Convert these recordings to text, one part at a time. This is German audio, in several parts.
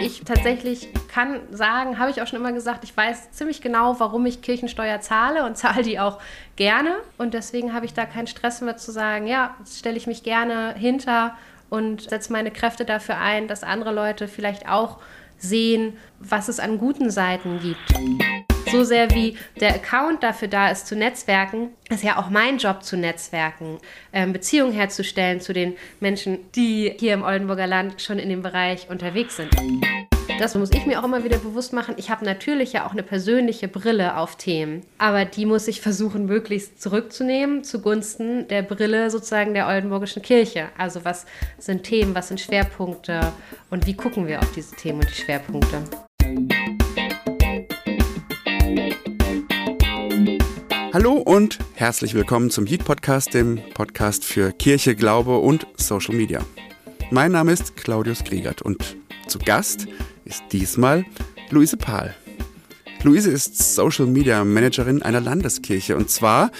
ich tatsächlich kann sagen, habe ich auch schon immer gesagt, ich weiß ziemlich genau, warum ich Kirchensteuer zahle und zahle die auch gerne. Und deswegen habe ich da keinen Stress mehr zu sagen, ja, stelle ich mich gerne hinter und setze meine Kräfte dafür ein, dass andere Leute vielleicht auch sehen, was es an guten Seiten gibt. So sehr wie der Account dafür da ist, zu netzwerken, ist ja auch mein Job zu netzwerken, ähm, Beziehungen herzustellen zu den Menschen, die hier im Oldenburger Land schon in dem Bereich unterwegs sind. Das muss ich mir auch immer wieder bewusst machen. Ich habe natürlich ja auch eine persönliche Brille auf Themen, aber die muss ich versuchen, möglichst zurückzunehmen zugunsten der Brille sozusagen der Oldenburgischen Kirche. Also was sind Themen, was sind Schwerpunkte und wie gucken wir auf diese Themen und die Schwerpunkte. Hallo und herzlich willkommen zum Yeet Podcast, dem Podcast für Kirche, Glaube und Social Media. Mein Name ist Claudius Kriegert und zu Gast ist diesmal Luise Pahl. Luise ist Social Media Managerin einer Landeskirche und zwar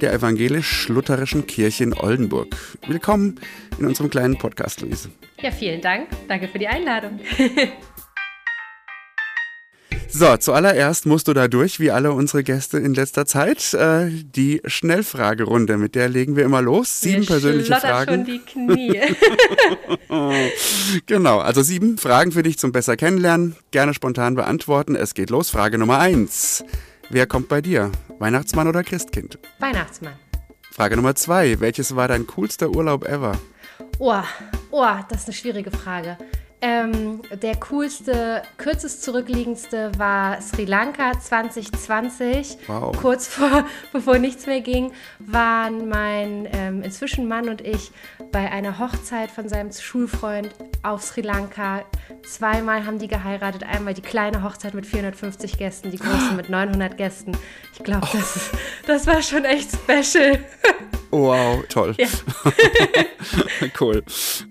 der evangelisch-lutherischen Kirche in Oldenburg. Willkommen in unserem kleinen Podcast, Luise. Ja, vielen Dank. Danke für die Einladung. So, zuallererst musst du da durch, wie alle unsere Gäste in letzter Zeit, äh, die Schnellfragerunde. Mit der legen wir immer los. Sieben Mir persönliche Fragen. schon die Knie. genau, also sieben Fragen für dich zum besser kennenlernen. Gerne spontan beantworten. Es geht los. Frage Nummer eins. Wer kommt bei dir? Weihnachtsmann oder Christkind? Weihnachtsmann. Frage Nummer zwei. Welches war dein coolster Urlaub ever? Oh, oh, das ist eine schwierige Frage. Ähm, der coolste, kürzest zurückliegendste war Sri Lanka 2020. Wow. Kurz vor, bevor nichts mehr ging, waren mein ähm, inzwischen Mann und ich bei einer Hochzeit von seinem Schulfreund auf Sri Lanka. Zweimal haben die geheiratet. Einmal die kleine Hochzeit mit 450 Gästen, die große mit 900 Gästen. Ich glaube, das, ist- das war schon echt special. Wow, toll. Ja. cool.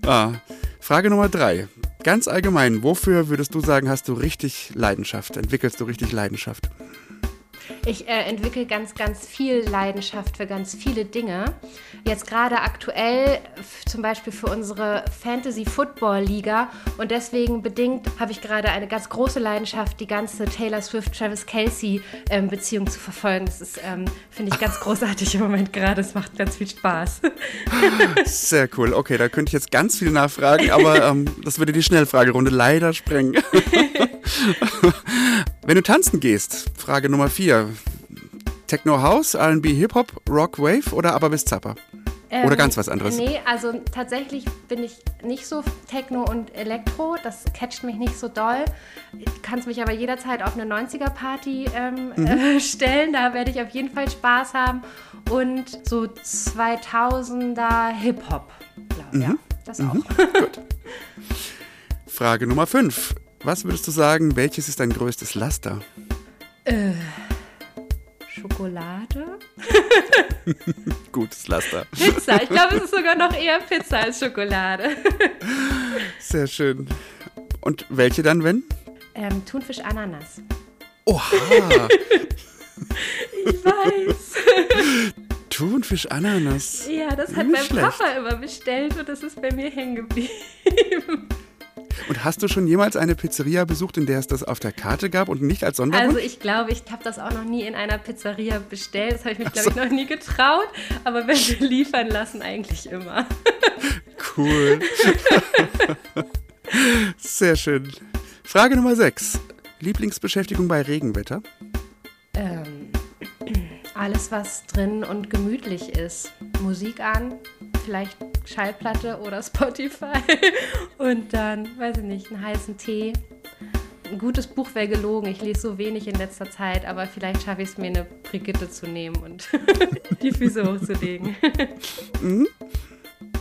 Ah. Frage Nummer drei. Ganz allgemein, wofür würdest du sagen, hast du richtig Leidenschaft? Entwickelst du richtig Leidenschaft? Ich äh, entwickle ganz, ganz viel Leidenschaft für ganz viele Dinge. Jetzt gerade aktuell zum Beispiel für unsere Fantasy Football Liga und deswegen bedingt habe ich gerade eine ganz große Leidenschaft, die ganze Taylor Swift Travis Kelsey ähm, Beziehung zu verfolgen. Das ist ähm, finde ich ganz großartig im Moment gerade. Es macht ganz viel Spaß. Sehr cool. Okay, da könnte ich jetzt ganz viel nachfragen, aber ähm, das würde die Schnellfragerunde leider sprengen. Wenn du tanzen gehst, Frage Nummer vier. Techno House, R&B Hip-Hop, Rock Wave oder aber bis Zapper? Oder ganz was anderes? Nee, also tatsächlich bin ich nicht so Techno und Elektro. Das catcht mich nicht so doll. Ich kann es mich aber jederzeit auf eine 90er-Party ähm, Mhm. äh, stellen. Da werde ich auf jeden Fall Spaß haben. Und so 2000er Hip-Hop, glaube ich. Mhm. Ja, das auch. Frage Nummer fünf. Was würdest du sagen, welches ist dein größtes Laster? Schokolade? Gutes Laster. Pizza. Ich glaube, es ist sogar noch eher Pizza als Schokolade. Sehr schön. Und welche dann, wenn? Ähm, Thunfisch Ananas. Oha! Ich weiß. Thunfisch Ananas. Ja, das hat Nicht mein schlecht. Papa immer bestellt und das ist bei mir hängen geblieben. Und hast du schon jemals eine Pizzeria besucht, in der es das auf der Karte gab und nicht als Sonderwunsch? Also ich glaube, ich habe das auch noch nie in einer Pizzeria bestellt. Das habe ich mich, glaube ich, noch nie getraut. Aber wenn wir liefern lassen, eigentlich immer. Cool. Sehr schön. Frage Nummer 6. Lieblingsbeschäftigung bei Regenwetter? Ähm, alles, was drin und gemütlich ist. Musik an, vielleicht Schallplatte oder Spotify. Und dann, weiß ich nicht, einen heißen Tee. Ein gutes Buch wäre gelogen. Ich lese so wenig in letzter Zeit, aber vielleicht schaffe ich es mir, eine Brigitte zu nehmen und die Füße hochzulegen.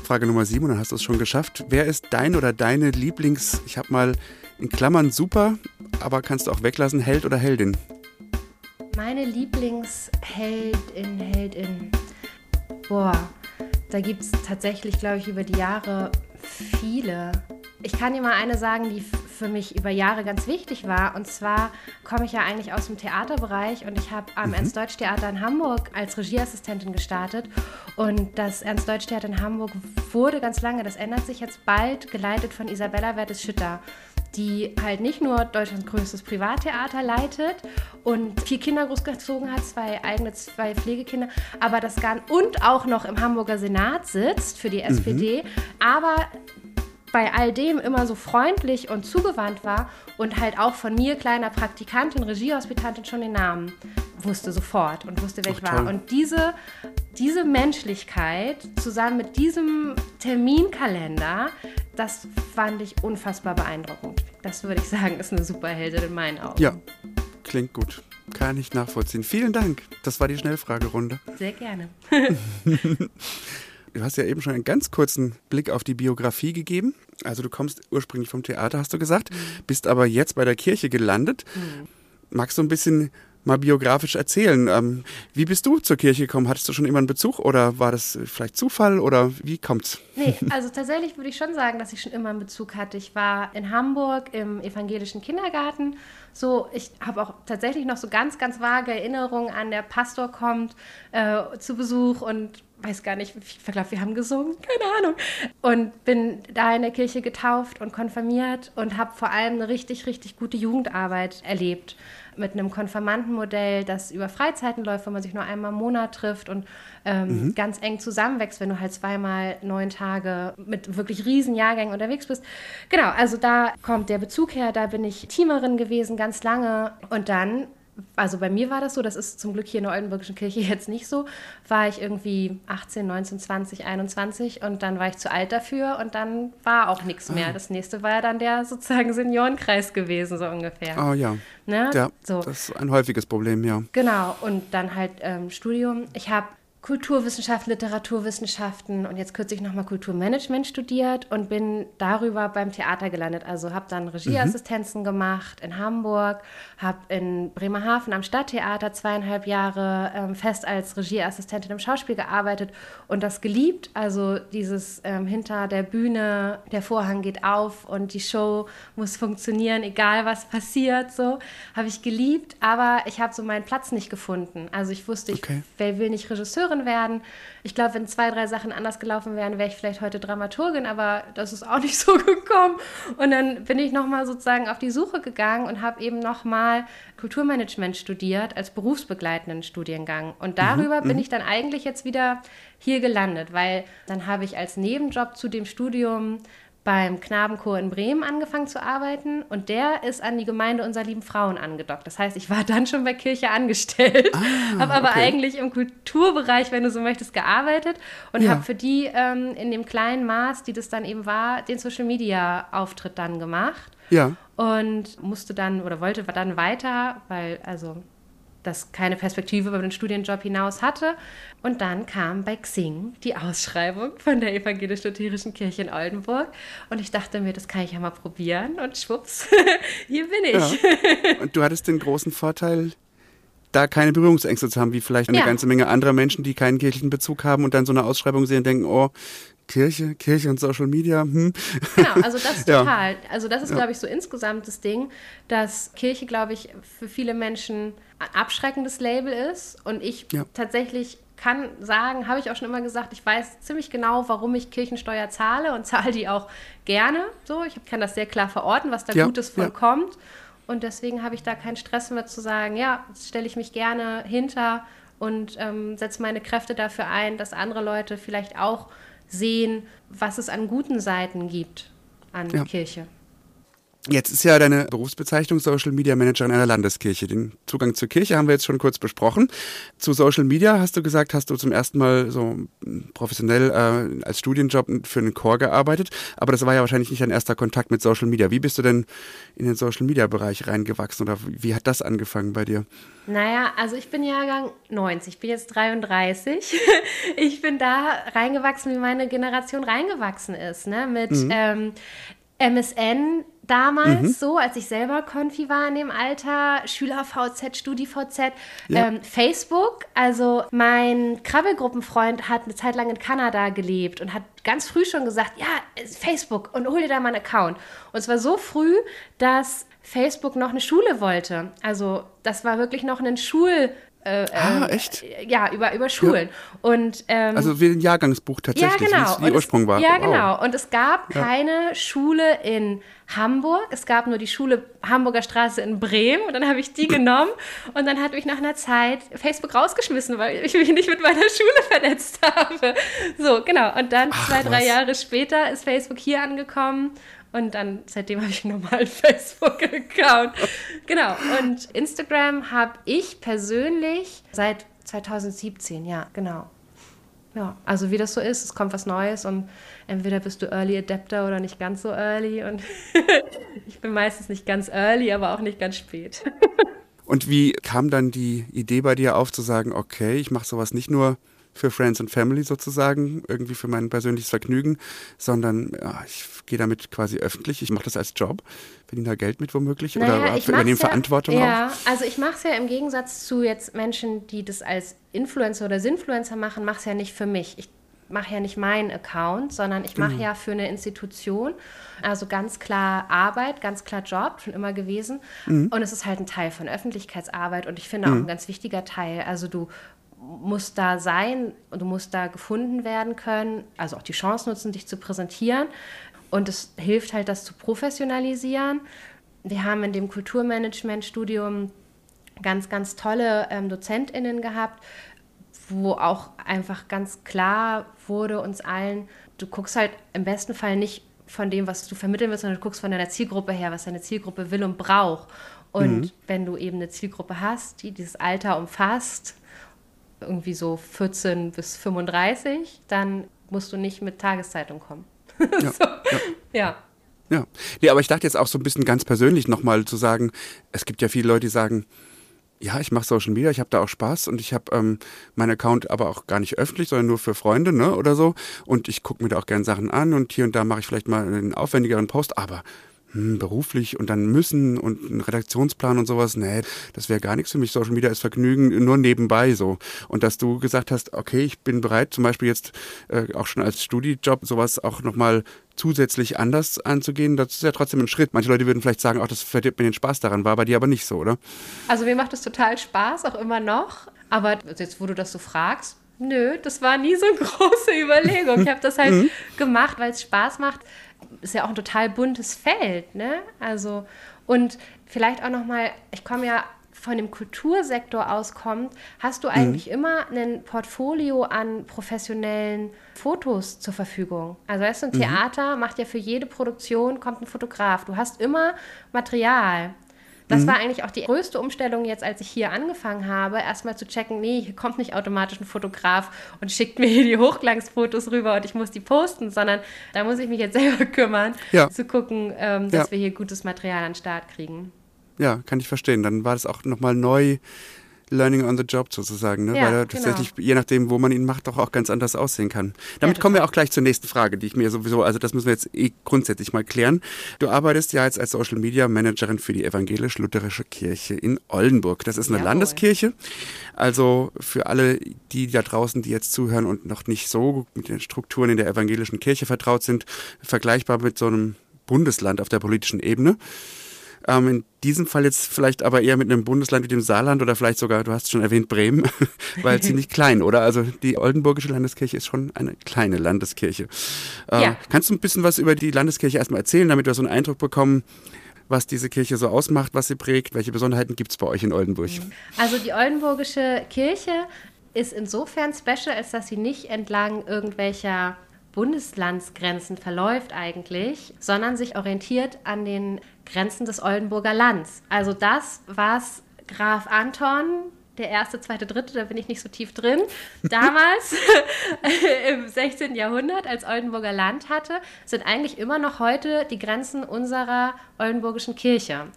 Frage Nummer 7, und dann hast du es schon geschafft. Wer ist dein oder deine Lieblings, ich habe mal in Klammern super, aber kannst du auch weglassen, Held oder Heldin? Meine Lieblingsheldin, Heldin. Boah, da gibt es tatsächlich, glaube ich, über die Jahre viele. Ich kann dir mal eine sagen, die für mich über Jahre ganz wichtig war. Und zwar komme ich ja eigentlich aus dem Theaterbereich und ich habe am Ernst-Deutsch-Theater in Hamburg als Regieassistentin gestartet. Und das Ernst-Deutsch-Theater in Hamburg wurde ganz lange, das ändert sich jetzt bald, geleitet von Isabella Wertes-Schütter. Die halt nicht nur Deutschlands größtes Privattheater leitet und vier Kinder großgezogen hat, zwei eigene, zwei Pflegekinder, aber das gar und auch noch im Hamburger Senat sitzt für die SPD, mhm. aber bei all dem immer so freundlich und zugewandt war und halt auch von mir, kleiner Praktikantin, Regiehospitantin, schon den Namen wusste sofort und wusste, wer ich war. Und diese, diese Menschlichkeit zusammen mit diesem Terminkalender, das fand ich unfassbar beeindruckend. Das würde ich sagen, ist eine Superheldin in meinen Augen. Ja, klingt gut. Kann ich nachvollziehen. Vielen Dank. Das war die Schnellfragerunde. Sehr gerne. Du hast ja eben schon einen ganz kurzen Blick auf die Biografie gegeben. Also du kommst ursprünglich vom Theater, hast du gesagt, mhm. bist aber jetzt bei der Kirche gelandet. Mhm. Magst du ein bisschen mal biografisch erzählen? Ähm, wie bist du zur Kirche gekommen? Hattest du schon immer einen Bezug oder war das vielleicht Zufall oder wie kommt's? Nee, also tatsächlich würde ich schon sagen, dass ich schon immer einen Bezug hatte. Ich war in Hamburg im evangelischen Kindergarten. So, ich habe auch tatsächlich noch so ganz, ganz vage Erinnerungen an der Pastor kommt äh, zu Besuch und weiß gar nicht, ich glaube, wir haben gesungen, keine Ahnung. Und bin da in der Kirche getauft und konfirmiert und habe vor allem eine richtig, richtig gute Jugendarbeit erlebt. Mit einem Konfirmandenmodell, das über Freizeiten läuft, wo man sich nur einmal im Monat trifft und ähm, mhm. ganz eng zusammenwächst, wenn du halt zweimal neun Tage mit wirklich riesen Jahrgängen unterwegs bist. Genau, also da kommt der Bezug her, da bin ich Teamerin gewesen ganz lange und dann also bei mir war das so, das ist zum Glück hier in der Oldenburgischen Kirche jetzt nicht so, war ich irgendwie 18, 19, 20, 21 und dann war ich zu alt dafür und dann war auch nichts mehr. Ah. Das nächste war ja dann der sozusagen Seniorenkreis gewesen, so ungefähr. Oh ja. Ne? Ja, so. das ist ein häufiges Problem, ja. Genau, und dann halt ähm, Studium. Ich habe Kulturwissenschaften, Literaturwissenschaften und jetzt kürzlich nochmal Kulturmanagement studiert und bin darüber beim Theater gelandet. Also habe dann Regieassistenzen mhm. gemacht in Hamburg, habe in Bremerhaven am Stadttheater zweieinhalb Jahre ähm, fest als Regieassistentin im Schauspiel gearbeitet und das geliebt. Also dieses ähm, hinter der Bühne, der Vorhang geht auf und die Show muss funktionieren, egal was passiert. So habe ich geliebt, aber ich habe so meinen Platz nicht gefunden. Also ich wusste, ich okay. will nicht Regisseurin Regisseurin werden. Ich glaube, wenn zwei, drei Sachen anders gelaufen wären, wäre ich vielleicht heute Dramaturgin, aber das ist auch nicht so gekommen. Und dann bin ich nochmal sozusagen auf die Suche gegangen und habe eben nochmal Kulturmanagement studiert als berufsbegleitenden Studiengang. Und darüber mhm, bin mhm. ich dann eigentlich jetzt wieder hier gelandet, weil dann habe ich als Nebenjob zu dem Studium beim Knabenchor in Bremen angefangen zu arbeiten und der ist an die Gemeinde unserer lieben Frauen angedockt. Das heißt, ich war dann schon bei Kirche angestellt, ah, habe aber okay. eigentlich im Kulturbereich, wenn du so möchtest, gearbeitet und ja. habe für die ähm, in dem kleinen Maß, die das dann eben war, den Social Media Auftritt dann gemacht. Ja. Und musste dann oder wollte dann weiter, weil also das keine Perspektive über den Studienjob hinaus hatte. Und dann kam bei Xing die Ausschreibung von der evangelisch-lutherischen Kirche in Oldenburg. Und ich dachte mir, das kann ich ja mal probieren. Und schwupps, hier bin ich. Ja. Und du hattest den großen Vorteil, da keine Berührungsängste zu haben, wie vielleicht eine ja. ganze Menge anderer Menschen, die keinen kirchlichen Bezug haben und dann so eine Ausschreibung sehen und denken, oh, Kirche, Kirche und Social Media. Hm. Genau, also das total. Ja. Also das ist, glaube ich, so insgesamt das Ding, dass Kirche, glaube ich, für viele Menschen abschreckendes Label ist. Und ich ja. tatsächlich kann sagen, habe ich auch schon immer gesagt, ich weiß ziemlich genau, warum ich Kirchensteuer zahle und zahle die auch gerne. So, ich kann das sehr klar verorten, was da Gutes von kommt. Und deswegen habe ich da keinen Stress mehr zu sagen, ja, jetzt stelle ich mich gerne hinter und ähm, setze meine Kräfte dafür ein, dass andere Leute vielleicht auch sehen, was es an guten Seiten gibt an ja. Kirche. Jetzt ist ja deine Berufsbezeichnung Social Media Managerin einer Landeskirche. Den Zugang zur Kirche haben wir jetzt schon kurz besprochen. Zu Social Media hast du gesagt, hast du zum ersten Mal so professionell äh, als Studienjob für einen Chor gearbeitet. Aber das war ja wahrscheinlich nicht dein erster Kontakt mit Social Media. Wie bist du denn in den Social Media Bereich reingewachsen oder wie hat das angefangen bei dir? Naja, also ich bin Jahrgang 90, ich bin jetzt 33. ich bin da reingewachsen, wie meine Generation reingewachsen ist, ne? Mit mhm. ähm, MSN damals mhm. so, als ich selber Konfi war in dem Alter, Schüler-VZ, Studi-VZ, ja. ähm, Facebook. Also mein Krabbelgruppenfreund hat eine Zeit lang in Kanada gelebt und hat ganz früh schon gesagt, ja, Facebook und hol dir da mal einen Account. Und zwar so früh, dass Facebook noch eine Schule wollte. Also das war wirklich noch ein Schul Äh, ah, ähm, echt? Ja, über, über Schulen. Und, ähm, Also wie ein Jahrgangsbuch tatsächlich, ja, genau. wie die Ursprung war. Ja, Wow. genau. Und es gab keine Schule in Hamburg. Es gab nur die Schule Hamburger Straße in Bremen. Und dann habe ich die genommen. Und dann hat mich nach einer Zeit Facebook rausgeschmissen, weil ich mich nicht mit meiner Schule vernetzt habe. So, genau. Und dann Ach, zwei, drei was. Jahre später ist Facebook hier angekommen. Und dann, seitdem habe ich einen normalen Facebook-Account. Genau. Und Instagram habe ich persönlich seit 2017, ja, genau. Ja, also wie das so ist, es kommt was Neues und entweder bist du Early Adapter oder nicht ganz so early und ich bin meistens nicht ganz early, aber auch nicht ganz spät. Und wie kam dann die Idee bei dir auf zu sagen, okay, ich mache sowas nicht nur für Friends and Family sozusagen, irgendwie für mein persönliches Vergnügen, sondern ja, ich gehe damit quasi öffentlich, ich mache das als Job, verdiene da Geld mit womöglich oder ich übernehme ja, Verantwortung ja, auch. also ich mache es ja im Gegensatz zu jetzt Menschen, die das als Influencer oder Sinfluencer machen, mache es ja nicht für mich. Ich mache ja nicht meinen Account, sondern ich mache ja für eine Institution. Also ganz klar Arbeit, ganz klar Job, schon immer gewesen. Und es ist halt ein Teil von Öffentlichkeitsarbeit und ich finde auch ein ganz wichtiger Teil. Also du musst da sein und du musst da gefunden werden können, also auch die Chance nutzen, dich zu präsentieren. Und es hilft halt, das zu professionalisieren. Wir haben in dem Kulturmanagement-Studium ganz, ganz tolle ähm, DozentInnen gehabt, wo auch einfach ganz klar wurde uns allen, du guckst halt im besten Fall nicht von dem, was du vermitteln willst, sondern du guckst von deiner Zielgruppe her, was deine Zielgruppe will und braucht. Und wenn du eben eine Zielgruppe hast, die dieses Alter umfasst, irgendwie so 14 bis 35, dann musst du nicht mit Tageszeitung kommen. Ja, so. ja. Ja, nee, aber ich dachte jetzt auch so ein bisschen ganz persönlich nochmal zu sagen, es gibt ja viele Leute, die sagen, ja, ich mache Social Media, ich habe da auch Spaß und ich habe ähm, meinen Account aber auch gar nicht öffentlich, sondern nur für Freunde ne, oder so. Und ich gucke mir da auch gern Sachen an und hier und da mache ich vielleicht mal einen aufwendigeren Post, aber hm, beruflich und dann müssen und einen Redaktionsplan und sowas, nee, das wäre gar nichts für mich. Social Media ist Vergnügen nur nebenbei so. Und dass du gesagt hast, okay, ich bin bereit, zum Beispiel jetzt äh, auch schon als Studijob sowas auch nochmal zusätzlich anders anzugehen, das ist ja trotzdem ein Schritt. Manche Leute würden vielleicht sagen, auch das verdirbt mir den Spaß daran, war bei dir aber nicht so, oder? Also mir macht es total Spaß, auch immer noch. Aber jetzt, wo du das so fragst, nö, das war nie so eine große Überlegung. Ich habe das halt gemacht, weil es Spaß macht. Ist ja auch ein total buntes Feld, ne? Also und vielleicht auch noch mal, ich komme ja von dem Kultursektor auskommt, hast du eigentlich immer ein Portfolio an professionellen Fotos zur Verfügung. Also weißt du, ein Theater macht ja für jede Produktion kommt ein Fotograf. Du hast immer Material. Das war eigentlich auch die größte Umstellung jetzt, als ich hier angefangen habe, erstmal zu checken, nee, hier kommt nicht automatisch ein Fotograf und schickt mir hier die Hochglanzfotos rüber und ich muss die posten, sondern da muss ich mich jetzt selber kümmern, Ja. zu gucken, ähm, dass Ja. wir hier gutes Material an den Start kriegen. Ja, kann ich verstehen. Dann war das auch nochmal neu Learning on the Job sozusagen, ne? Ja, weil er genau. tatsächlich, je nachdem, wo man ihn macht, doch auch ganz anders aussehen kann. Damit Ja, kommen wir auch gleich zur nächsten Frage, die ich mir sowieso, also das müssen wir jetzt eh grundsätzlich mal klären. Du arbeitest ja jetzt als Social Media Managerin für die evangelisch-lutherische Kirche in Oldenburg. Das ist eine Jawohl. Landeskirche. Also für alle, die da draußen, die jetzt zuhören und noch nicht so mit den Strukturen in der evangelischen Kirche vertraut sind, vergleichbar mit so einem Bundesland auf der politischen Ebene. Ähm, in diesem Fall jetzt vielleicht aber eher mit einem Bundesland wie dem Saarland oder vielleicht sogar, du hast schon erwähnt, Bremen, weil ziemlich klein, oder? Also die Oldenburgische Landeskirche ist schon eine kleine Landeskirche. Äh, Ja. Kannst du ein bisschen was über die Landeskirche erstmal erzählen, damit wir so einen Eindruck bekommen, was diese Kirche so ausmacht, was sie prägt, welche Besonderheiten gibt es bei euch in Oldenburg? Also die Oldenburgische Kirche ist insofern special, als dass sie nicht entlang irgendwelcher Bundeslandsgrenzen verläuft eigentlich, sondern sich orientiert an den Grenzen des Oldenburger Lands. Also das, was Graf Anton, der erste, zweite, dritte, da bin ich nicht so tief drin, damals im 16. Jahrhundert als Oldenburger Land hatte, sind eigentlich immer noch heute die Grenzen unserer Oldenburgischen Kirche.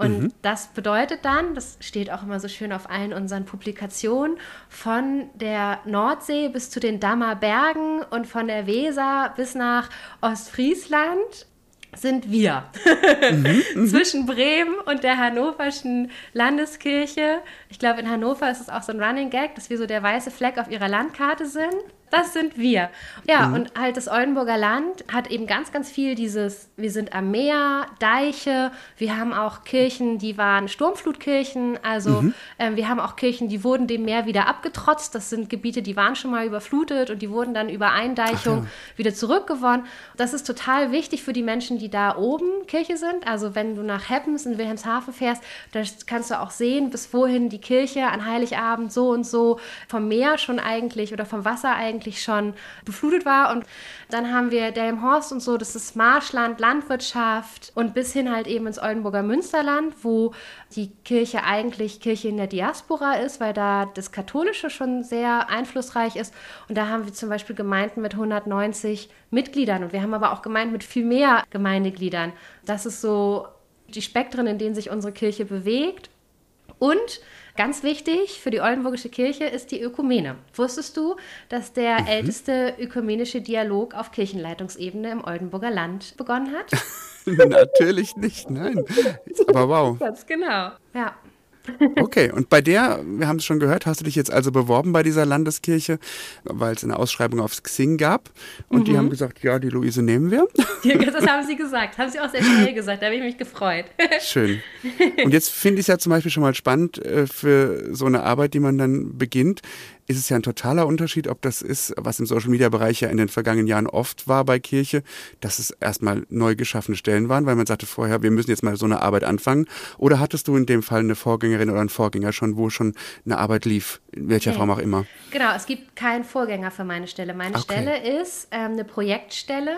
Und das bedeutet dann, das steht auch immer so schön auf allen unseren Publikationen, von der Nordsee bis zu den Dammer Bergen und von der Weser bis nach Ostfriesland sind wir. Zwischen Bremen und der Hannoverschen Landeskirche. Ich glaube, in Hannover ist es auch so ein Running Gag, dass wir so der weiße Fleck auf ihrer Landkarte sind. Das sind wir. Ja, mhm. und halt das Oldenburger Land hat eben ganz, ganz viel dieses, wir sind am Meer, Deiche, wir haben auch Kirchen, die waren Sturmflutkirchen, also mhm. ähm, wir haben auch Kirchen, die wurden dem Meer wieder abgetrotzt. Das sind Gebiete, die waren schon mal überflutet und die wurden dann über Eindeichung ja. wieder zurückgewonnen. Das ist total wichtig für die Menschen, die da oben Kirche sind. Also wenn du nach Heppens in Wilhelmshaven fährst, da kannst du auch sehen, bis wohin die Kirche an Heiligabend so und so vom Meer schon eigentlich oder vom Wasser eigentlich eigentlich schon beflutet war. Und dann haben wir Delmhorst und so, das ist Marschland, Landwirtschaft und bis hin halt eben ins Oldenburger Münsterland, wo die Kirche eigentlich Kirche in der Diaspora ist, weil da das Katholische schon sehr einflussreich ist. Und da haben wir zum Beispiel Gemeinden mit 190 Mitgliedern und wir haben aber auch Gemeinden mit viel mehr Gemeindegliedern. Das ist so die Spektren, in denen sich unsere Kirche bewegt. Und Ganz wichtig für die Oldenburgische Kirche ist die Ökumene. Wusstest du, dass der mhm. älteste ökumenische Dialog auf Kirchenleitungsebene im Oldenburger Land begonnen hat? Natürlich nicht, nein. Aber wow. Ganz genau, ja. Okay, und bei der, wir haben es schon gehört, hast du dich jetzt also beworben bei dieser Landeskirche, weil es eine Ausschreibung auf Xing gab. Und mhm. die haben gesagt, ja, die Luise nehmen wir. das haben sie gesagt, haben sie auch sehr schnell gesagt, da habe ich mich gefreut. Schön. Und jetzt finde ich es ja zum Beispiel schon mal spannend äh, für so eine Arbeit, die man dann beginnt ist es ja ein totaler Unterschied, ob das ist, was im Social-Media-Bereich ja in den vergangenen Jahren oft war bei Kirche, dass es erstmal neu geschaffene Stellen waren, weil man sagte vorher, wir müssen jetzt mal so eine Arbeit anfangen. Oder hattest du in dem Fall eine Vorgängerin oder einen Vorgänger schon, wo schon eine Arbeit lief, in welcher okay. Form auch immer? Genau, es gibt keinen Vorgänger für meine Stelle. Meine okay. Stelle ist ähm, eine Projektstelle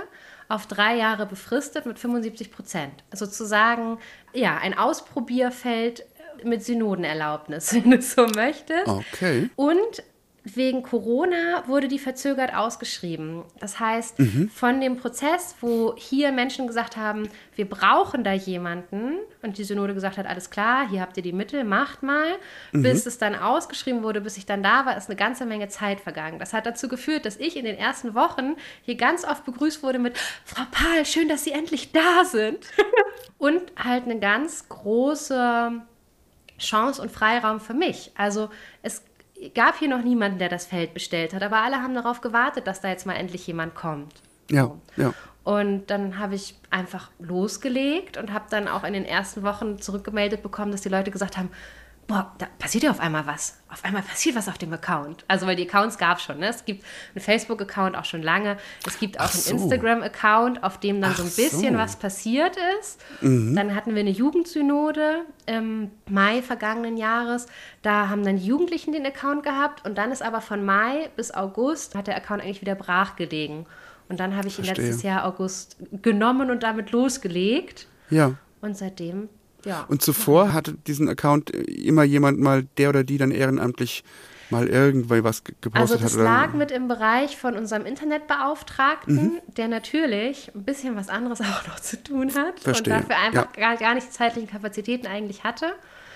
auf drei Jahre befristet mit 75 Prozent. Sozusagen, ja, ein Ausprobierfeld mit Synodenerlaubnis, wenn du so möchtest. Okay. Und wegen Corona wurde die verzögert ausgeschrieben. Das heißt, mhm. von dem Prozess, wo hier Menschen gesagt haben, wir brauchen da jemanden und die Synode gesagt hat, alles klar, hier habt ihr die Mittel, macht mal, mhm. bis es dann ausgeschrieben wurde, bis ich dann da war, ist eine ganze Menge Zeit vergangen. Das hat dazu geführt, dass ich in den ersten Wochen hier ganz oft begrüßt wurde mit Frau Pahl, schön, dass Sie endlich da sind. und halt eine ganz große Chance und Freiraum für mich. Also es gab hier noch niemanden, der das Feld bestellt hat, aber alle haben darauf gewartet, dass da jetzt mal endlich jemand kommt. Ja, so. ja. Und dann habe ich einfach losgelegt und habe dann auch in den ersten Wochen zurückgemeldet bekommen, dass die Leute gesagt haben, boah, da passiert ja auf einmal was. Auf einmal passiert was auf dem Account. Also, weil die Accounts gab es schon. Ne? Es gibt einen Facebook-Account auch schon lange. Es gibt auch so. einen Instagram-Account, auf dem dann Ach so ein bisschen so. was passiert ist. Mhm. Dann hatten wir eine Jugendsynode im Mai vergangenen Jahres. Da haben dann die Jugendlichen den Account gehabt. Und dann ist aber von Mai bis August hat der Account eigentlich wieder brach gelegen. Und dann habe ich ihn letztes Jahr August genommen und damit losgelegt. Ja. Und seitdem ja. Und zuvor hatte diesen Account immer jemand mal, der oder die dann ehrenamtlich mal irgendwie was gepostet also das hat? Also lag mit im Bereich von unserem Internetbeauftragten, mhm. der natürlich ein bisschen was anderes auch noch zu tun hat Verstehe. und dafür einfach ja. gar, gar nicht die zeitlichen Kapazitäten eigentlich hatte.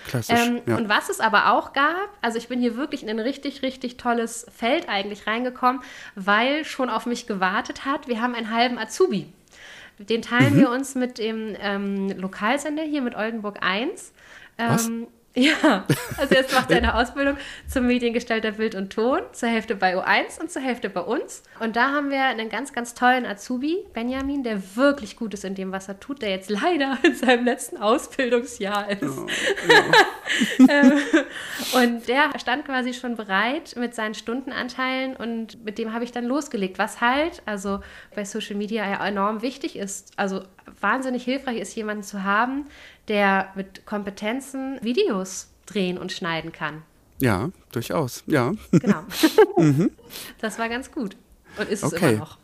Klassisch, ähm, ja. Und was es aber auch gab, also ich bin hier wirklich in ein richtig, richtig tolles Feld eigentlich reingekommen, weil schon auf mich gewartet hat. Wir haben einen halben Azubi. Den teilen mhm. wir uns mit dem ähm, Lokalsender hier, mit Oldenburg 1. Ähm, ja, also jetzt macht er eine Ausbildung zum Mediengestalter Bild und Ton, zur Hälfte bei U1 und zur Hälfte bei uns. Und da haben wir einen ganz, ganz tollen Azubi, Benjamin, der wirklich gut ist in dem, was er tut, der jetzt leider in seinem letzten Ausbildungsjahr ist. Oh, ja. und der stand quasi schon bereit mit seinen Stundenanteilen und mit dem habe ich dann losgelegt, was halt, also bei Social Media ja enorm wichtig ist. Also wahnsinnig hilfreich ist, jemanden zu haben, der mit Kompetenzen Videos drehen und schneiden kann. Ja, durchaus, ja. Genau. mhm. Das war ganz gut und ist okay. es immer noch.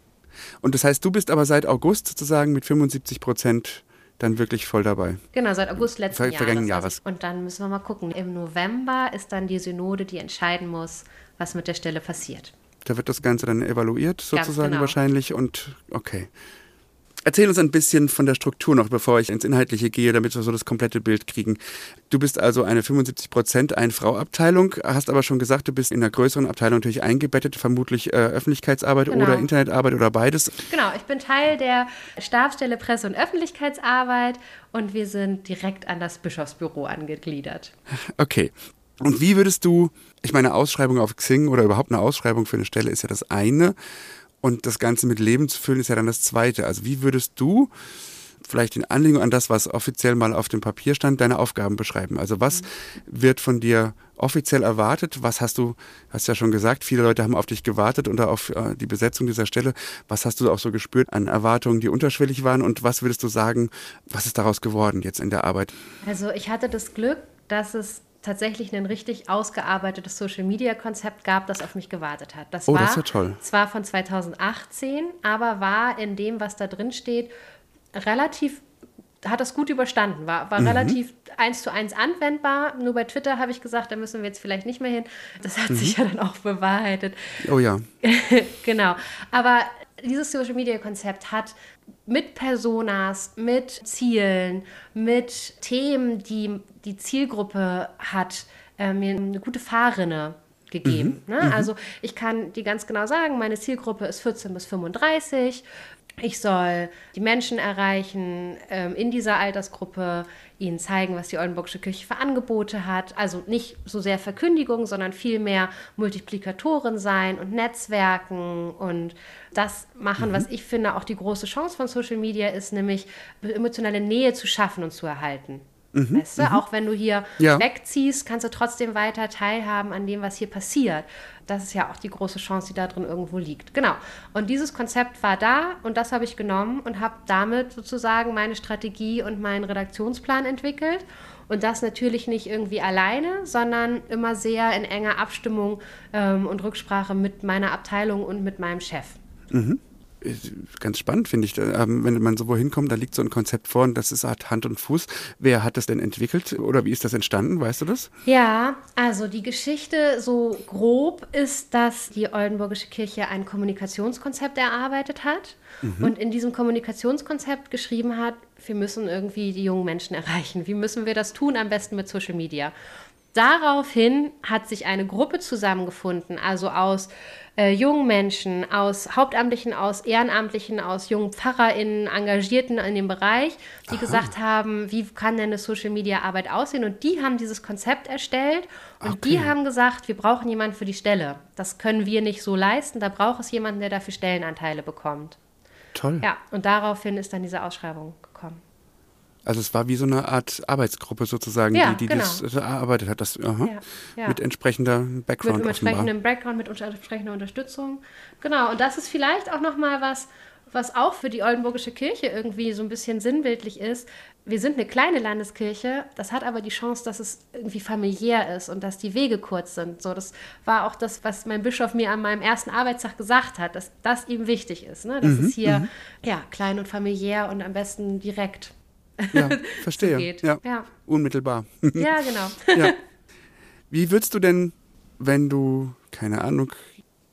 Und das heißt, du bist aber seit August sozusagen mit 75 Prozent dann wirklich voll dabei. Genau, seit August letzten Ver Vergangenen Jahres. Und dann müssen wir mal gucken. Im November ist dann die Synode, die entscheiden muss, was mit der Stelle passiert. Da wird das Ganze dann evaluiert sozusagen genau. wahrscheinlich und okay. Erzähl uns ein bisschen von der Struktur noch, bevor ich ins Inhaltliche gehe, damit wir so das komplette Bild kriegen. Du bist also eine 75 Prozent Ein-Frau-Abteilung, hast aber schon gesagt, du bist in einer größeren Abteilung natürlich eingebettet, vermutlich äh, Öffentlichkeitsarbeit genau. oder Internetarbeit oder beides. Genau, ich bin Teil der Stabsstelle Presse- und Öffentlichkeitsarbeit und wir sind direkt an das Bischofsbüro angegliedert. Okay. Und wie würdest du, ich meine, Ausschreibung auf Xing oder überhaupt eine Ausschreibung für eine Stelle ist ja das eine und das Ganze mit Leben zu füllen ist ja dann das zweite. Also wie würdest du vielleicht in Anlehnung an das, was offiziell mal auf dem Papier stand, deine Aufgaben beschreiben? Also was wird von dir offiziell erwartet? Was hast du, hast ja schon gesagt, viele Leute haben auf dich gewartet und auf äh, die Besetzung dieser Stelle. Was hast du auch so gespürt an Erwartungen, die unterschwellig waren? Und was würdest du sagen, was ist daraus geworden jetzt in der Arbeit? Also ich hatte das Glück, dass es tatsächlich ein richtig ausgearbeitetes Social-Media-Konzept gab, das auf mich gewartet hat. Das oh, war das ist ja toll. zwar von 2018, aber war in dem, was da drin steht, relativ hat das gut überstanden, war, war mhm. relativ eins zu eins anwendbar. Nur bei Twitter habe ich gesagt, da müssen wir jetzt vielleicht nicht mehr hin. Das hat mhm. sich ja dann auch bewahrheitet. Oh ja. genau. Aber dieses Social Media Konzept hat mit Personas, mit Zielen, mit Themen, die die Zielgruppe hat, äh, mir eine gute Fahrrinne gegeben. Mhm. Ne? Mhm. Also ich kann die ganz genau sagen, meine Zielgruppe ist 14 bis 35 ich soll die Menschen erreichen ähm, in dieser Altersgruppe, ihnen zeigen, was die Oldenburgische Kirche für Angebote hat. Also nicht so sehr Verkündigung, sondern vielmehr Multiplikatoren sein und Netzwerken und das machen, mhm. was ich finde auch die große Chance von Social Media ist, nämlich emotionale Nähe zu schaffen und zu erhalten. Mhm, weißt du, mhm. auch wenn du hier ja. wegziehst, kannst du trotzdem weiter teilhaben an dem, was hier passiert. Das ist ja auch die große Chance, die da drin irgendwo liegt. Genau. Und dieses Konzept war da und das habe ich genommen und habe damit sozusagen meine Strategie und meinen Redaktionsplan entwickelt. Und das natürlich nicht irgendwie alleine, sondern immer sehr in enger Abstimmung ähm, und Rücksprache mit meiner Abteilung und mit meinem Chef. Mhm ganz spannend, finde ich. Ähm, wenn man so wohin kommt, da liegt so ein Konzept vor und das ist hat Hand und Fuß. Wer hat das denn entwickelt oder wie ist das entstanden? Weißt du das? Ja, also die Geschichte so grob ist, dass die Oldenburgische Kirche ein Kommunikationskonzept erarbeitet hat mhm. und in diesem Kommunikationskonzept geschrieben hat, wir müssen irgendwie die jungen Menschen erreichen. Wie müssen wir das tun? Am besten mit Social Media. Daraufhin hat sich eine Gruppe zusammengefunden, also aus äh, jungen Menschen, aus Hauptamtlichen, aus Ehrenamtlichen, aus jungen PfarrerInnen, Engagierten in dem Bereich, die Aha. gesagt haben, wie kann denn eine Social-Media-Arbeit aussehen? Und die haben dieses Konzept erstellt und okay. die haben gesagt, wir brauchen jemanden für die Stelle. Das können wir nicht so leisten, da braucht es jemanden, der dafür Stellenanteile bekommt. Toll. Ja, und daraufhin ist dann diese Ausschreibung gekommen. Also es war wie so eine Art Arbeitsgruppe sozusagen, ja, die, die genau. das erarbeitet hat. Das, ja, ja. Mit entsprechendem Background. Mit entsprechendem Background, mit entsprechender Unterstützung. Genau, und das ist vielleicht auch nochmal was, was auch für die Oldenburgische Kirche irgendwie so ein bisschen sinnbildlich ist. Wir sind eine kleine Landeskirche, das hat aber die Chance, dass es irgendwie familiär ist und dass die Wege kurz sind. So, das war auch das, was mein Bischof mir an meinem ersten Arbeitstag gesagt hat, dass das ihm wichtig ist. Ne? Dass mhm, es hier mhm. ja, klein und familiär und am besten direkt ja, verstehe. geht. Ja. ja. Unmittelbar. Ja, genau. ja. Wie würdest du denn, wenn du, keine Ahnung,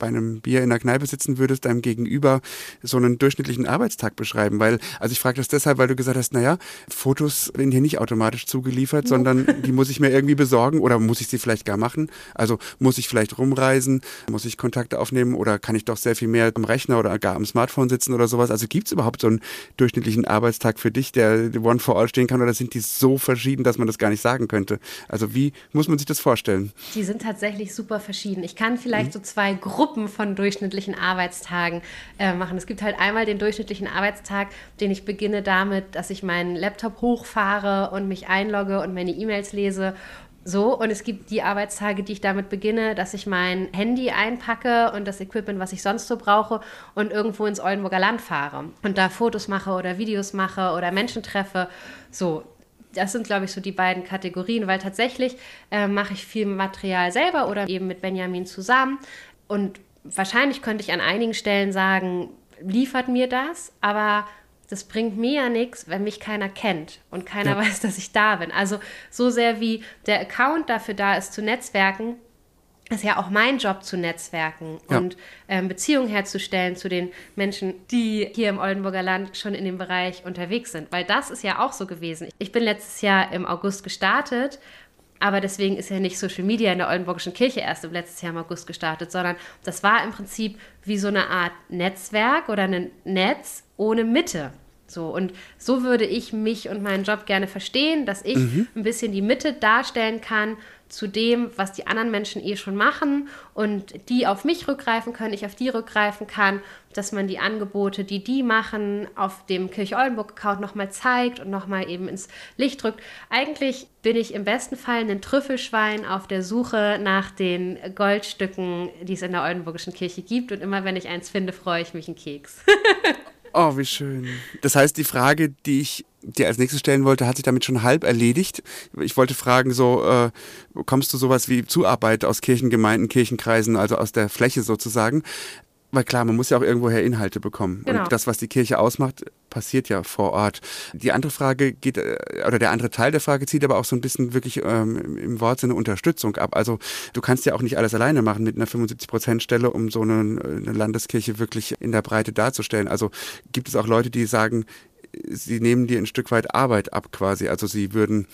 bei einem Bier in der Kneipe sitzen würdest, deinem Gegenüber so einen durchschnittlichen Arbeitstag beschreiben? Weil, also ich frage das deshalb, weil du gesagt hast, naja, Fotos werden hier nicht automatisch zugeliefert, no. sondern die muss ich mir irgendwie besorgen oder muss ich sie vielleicht gar machen? Also muss ich vielleicht rumreisen, muss ich Kontakte aufnehmen oder kann ich doch sehr viel mehr am Rechner oder gar am Smartphone sitzen oder sowas? Also gibt es überhaupt so einen durchschnittlichen Arbeitstag für dich, der One for All stehen kann oder sind die so verschieden, dass man das gar nicht sagen könnte? Also wie muss man sich das vorstellen? Die sind tatsächlich super verschieden. Ich kann vielleicht mhm. so zwei Gruppen Gruppen von durchschnittlichen Arbeitstagen äh, machen. Es gibt halt einmal den durchschnittlichen Arbeitstag, den ich beginne damit, dass ich meinen Laptop hochfahre und mich einlogge und meine E-Mails lese so, und es gibt die Arbeitstage, die ich damit beginne, dass ich mein Handy einpacke und das Equipment, was ich sonst so brauche, und irgendwo ins Oldenburger Land fahre und da Fotos mache oder Videos mache oder Menschen treffe. So, das sind, glaube ich, so die beiden Kategorien, weil tatsächlich äh, mache ich viel Material selber oder eben mit Benjamin zusammen. Und wahrscheinlich könnte ich an einigen Stellen sagen, liefert mir das, aber das bringt mir ja nichts, wenn mich keiner kennt und keiner ja. weiß, dass ich da bin. Also so sehr wie der Account dafür da ist, zu netzwerken, ist ja auch mein Job zu netzwerken ja. und ähm, Beziehungen herzustellen zu den Menschen, die hier im Oldenburger Land schon in dem Bereich unterwegs sind. Weil das ist ja auch so gewesen. Ich bin letztes Jahr im August gestartet aber deswegen ist ja nicht Social Media in der Oldenburgischen Kirche erst im letzten Jahr im August gestartet, sondern das war im Prinzip wie so eine Art Netzwerk oder ein Netz ohne Mitte. So, und so würde ich mich und meinen Job gerne verstehen, dass ich mhm. ein bisschen die Mitte darstellen kann zu dem, was die anderen Menschen eh schon machen und die auf mich rückgreifen können, ich auf die rückgreifen kann, dass man die Angebote, die die machen, auf dem Kirch-Oldenburg-Account nochmal zeigt und nochmal eben ins Licht drückt. Eigentlich bin ich im besten Fall ein Trüffelschwein auf der Suche nach den Goldstücken, die es in der Oldenburgischen Kirche gibt und immer wenn ich eins finde, freue ich mich einen Keks. Oh, wie schön. Das heißt, die Frage, die ich dir als nächstes stellen wollte, hat sich damit schon halb erledigt. Ich wollte fragen, so äh, kommst du sowas wie Zuarbeit aus Kirchengemeinden, Kirchenkreisen, also aus der Fläche sozusagen? Weil klar, man muss ja auch irgendwoher Inhalte bekommen. Genau. Und das, was die Kirche ausmacht, passiert ja vor Ort. Die andere Frage geht, äh, oder der andere Teil der Frage zieht aber auch so ein bisschen wirklich ähm, im Wortsinne Unterstützung ab. Also du kannst ja auch nicht alles alleine machen mit einer 75-Prozent-Stelle, um so eine, eine Landeskirche wirklich in der Breite darzustellen. Also gibt es auch Leute, die sagen, sie nehmen dir ein Stück weit Arbeit ab quasi. Also sie würden,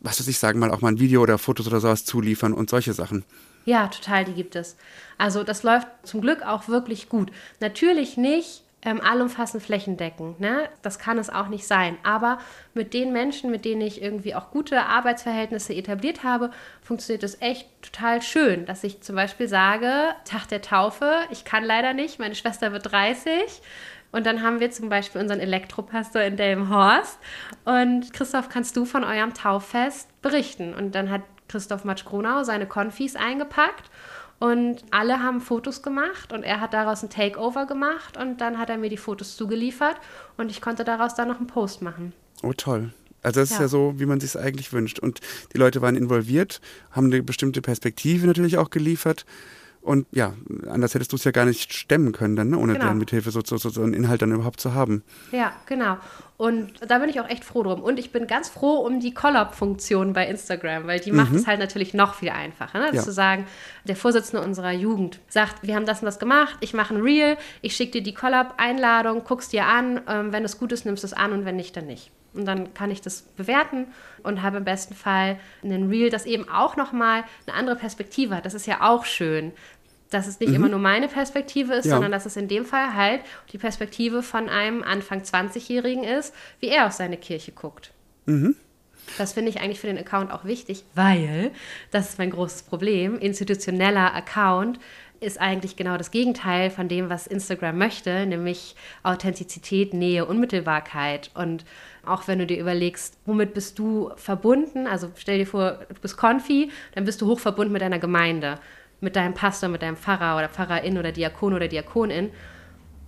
was weiß ich sagen, mal auch mal ein Video oder Fotos oder sowas zuliefern und solche Sachen. Ja, total, die gibt es. Also das läuft zum Glück auch wirklich gut. Natürlich nicht ähm, allumfassend flächendeckend, ne? das kann es auch nicht sein. Aber mit den Menschen, mit denen ich irgendwie auch gute Arbeitsverhältnisse etabliert habe, funktioniert es echt total schön, dass ich zum Beispiel sage, Tag der Taufe, ich kann leider nicht, meine Schwester wird 30. Und dann haben wir zum Beispiel unseren Elektropastor in Delmenhorst. Und Christoph, kannst du von eurem Tauffest berichten? Und dann hat Christoph Matsch-Gronau seine Konfis eingepackt und alle haben Fotos gemacht und er hat daraus ein Takeover gemacht und dann hat er mir die Fotos zugeliefert und ich konnte daraus dann noch einen Post machen. Oh, toll. Also das ja. ist ja so, wie man sich es eigentlich wünscht. Und die Leute waren involviert, haben eine bestimmte Perspektive natürlich auch geliefert. Und ja, anders hättest du es ja gar nicht stemmen können, dann, ne? ohne genau. dann mithilfe so, so, so einen Inhalt dann überhaupt zu haben. Ja, genau. Und da bin ich auch echt froh drum. Und ich bin ganz froh um die Collab-Funktion bei Instagram, weil die mhm. macht es halt natürlich noch viel einfacher. Ne? Ja. Zu sagen, der Vorsitzende unserer Jugend sagt, wir haben das und das gemacht, ich mache ein Reel, ich schicke dir die Collab-Einladung, guckst dir an, ähm, wenn es gut ist, nimmst du es an und wenn nicht, dann nicht. Und dann kann ich das bewerten und habe im besten Fall einen Reel, das eben auch nochmal eine andere Perspektive hat. Das ist ja auch schön, dass es nicht mhm. immer nur meine Perspektive ist, ja. sondern dass es in dem Fall halt die Perspektive von einem Anfang 20-Jährigen ist, wie er auf seine Kirche guckt. Mhm. Das finde ich eigentlich für den Account auch wichtig, weil das ist mein großes Problem. Institutioneller Account ist eigentlich genau das Gegenteil von dem, was Instagram möchte, nämlich Authentizität, Nähe, Unmittelbarkeit. Und auch wenn du dir überlegst, womit bist du verbunden, also stell dir vor, du bist Konfi, dann bist du hoch verbunden mit deiner Gemeinde mit deinem Pastor, mit deinem Pfarrer oder Pfarrerin oder Diakon oder Diakonin.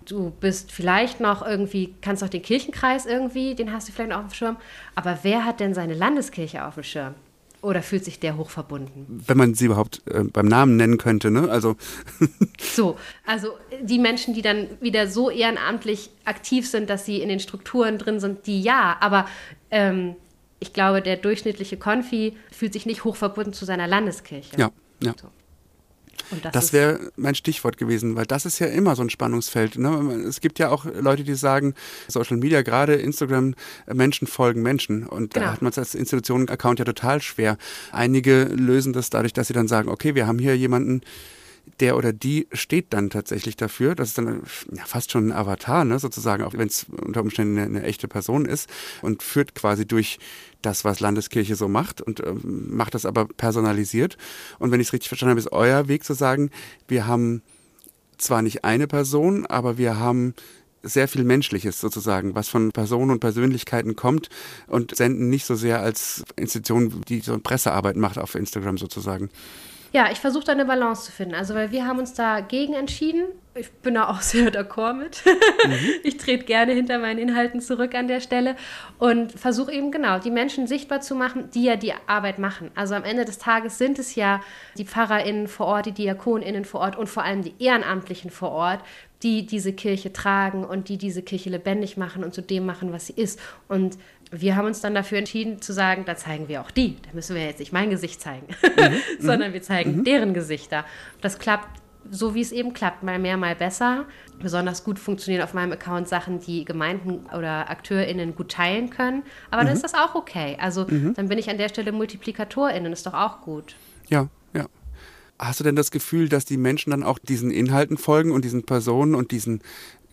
Du bist vielleicht noch irgendwie, kannst auch den Kirchenkreis irgendwie, den hast du vielleicht noch auf dem Schirm. Aber wer hat denn seine Landeskirche auf dem Schirm? Oder fühlt sich der hochverbunden? Wenn man sie überhaupt äh, beim Namen nennen könnte, ne? Also. so, also die Menschen, die dann wieder so ehrenamtlich aktiv sind, dass sie in den Strukturen drin sind, die ja, aber ähm, ich glaube, der durchschnittliche Konfi fühlt sich nicht hochverbunden zu seiner Landeskirche. Ja, ja. So. Das, das wäre mein Stichwort gewesen, weil das ist ja immer so ein Spannungsfeld. Ne? Es gibt ja auch Leute, die sagen, Social Media, gerade Instagram, Menschen folgen Menschen. Und genau. da hat man es als Institutionen-Account ja total schwer. Einige lösen das dadurch, dass sie dann sagen, okay, wir haben hier jemanden, der oder die steht dann tatsächlich dafür. Das ist dann ja, fast schon ein Avatar, ne, sozusagen, auch wenn es unter Umständen eine, eine, echte Person ist und führt quasi durch das, was Landeskirche so macht und äh, macht das aber personalisiert. Und wenn ich es richtig verstanden habe, ist euer Weg zu sagen, wir haben zwar nicht eine Person, aber wir haben sehr viel Menschliches sozusagen, was von Personen und Persönlichkeiten kommt und senden nicht so sehr als Institution, die so Pressearbeit macht auf Instagram sozusagen. Ja, ich versuche da eine Balance zu finden. Also, weil wir haben uns dagegen entschieden. Ich bin da auch sehr d'accord mit. Mhm. Ich trete gerne hinter meinen Inhalten zurück an der Stelle und versuche eben genau, die Menschen sichtbar zu machen, die ja die Arbeit machen. Also am Ende des Tages sind es ja die PfarrerInnen vor Ort, die DiakonInnen vor Ort und vor allem die Ehrenamtlichen vor Ort, die diese Kirche tragen und die diese Kirche lebendig machen und zu dem machen, was sie ist. Und wir haben uns dann dafür entschieden zu sagen, da zeigen wir auch die. Da müssen wir jetzt nicht mein Gesicht zeigen, mhm. sondern wir zeigen mhm. deren Gesichter. Das klappt so, wie es eben klappt, mal mehr, mal besser. Besonders gut funktionieren auf meinem Account Sachen, die Gemeinden oder AkteurInnen gut teilen können. Aber mhm. dann ist das auch okay. Also mhm. dann bin ich an der Stelle MultiplikatorInnen, ist doch auch gut. Ja, ja. Hast du denn das Gefühl, dass die Menschen dann auch diesen Inhalten folgen und diesen Personen und diesen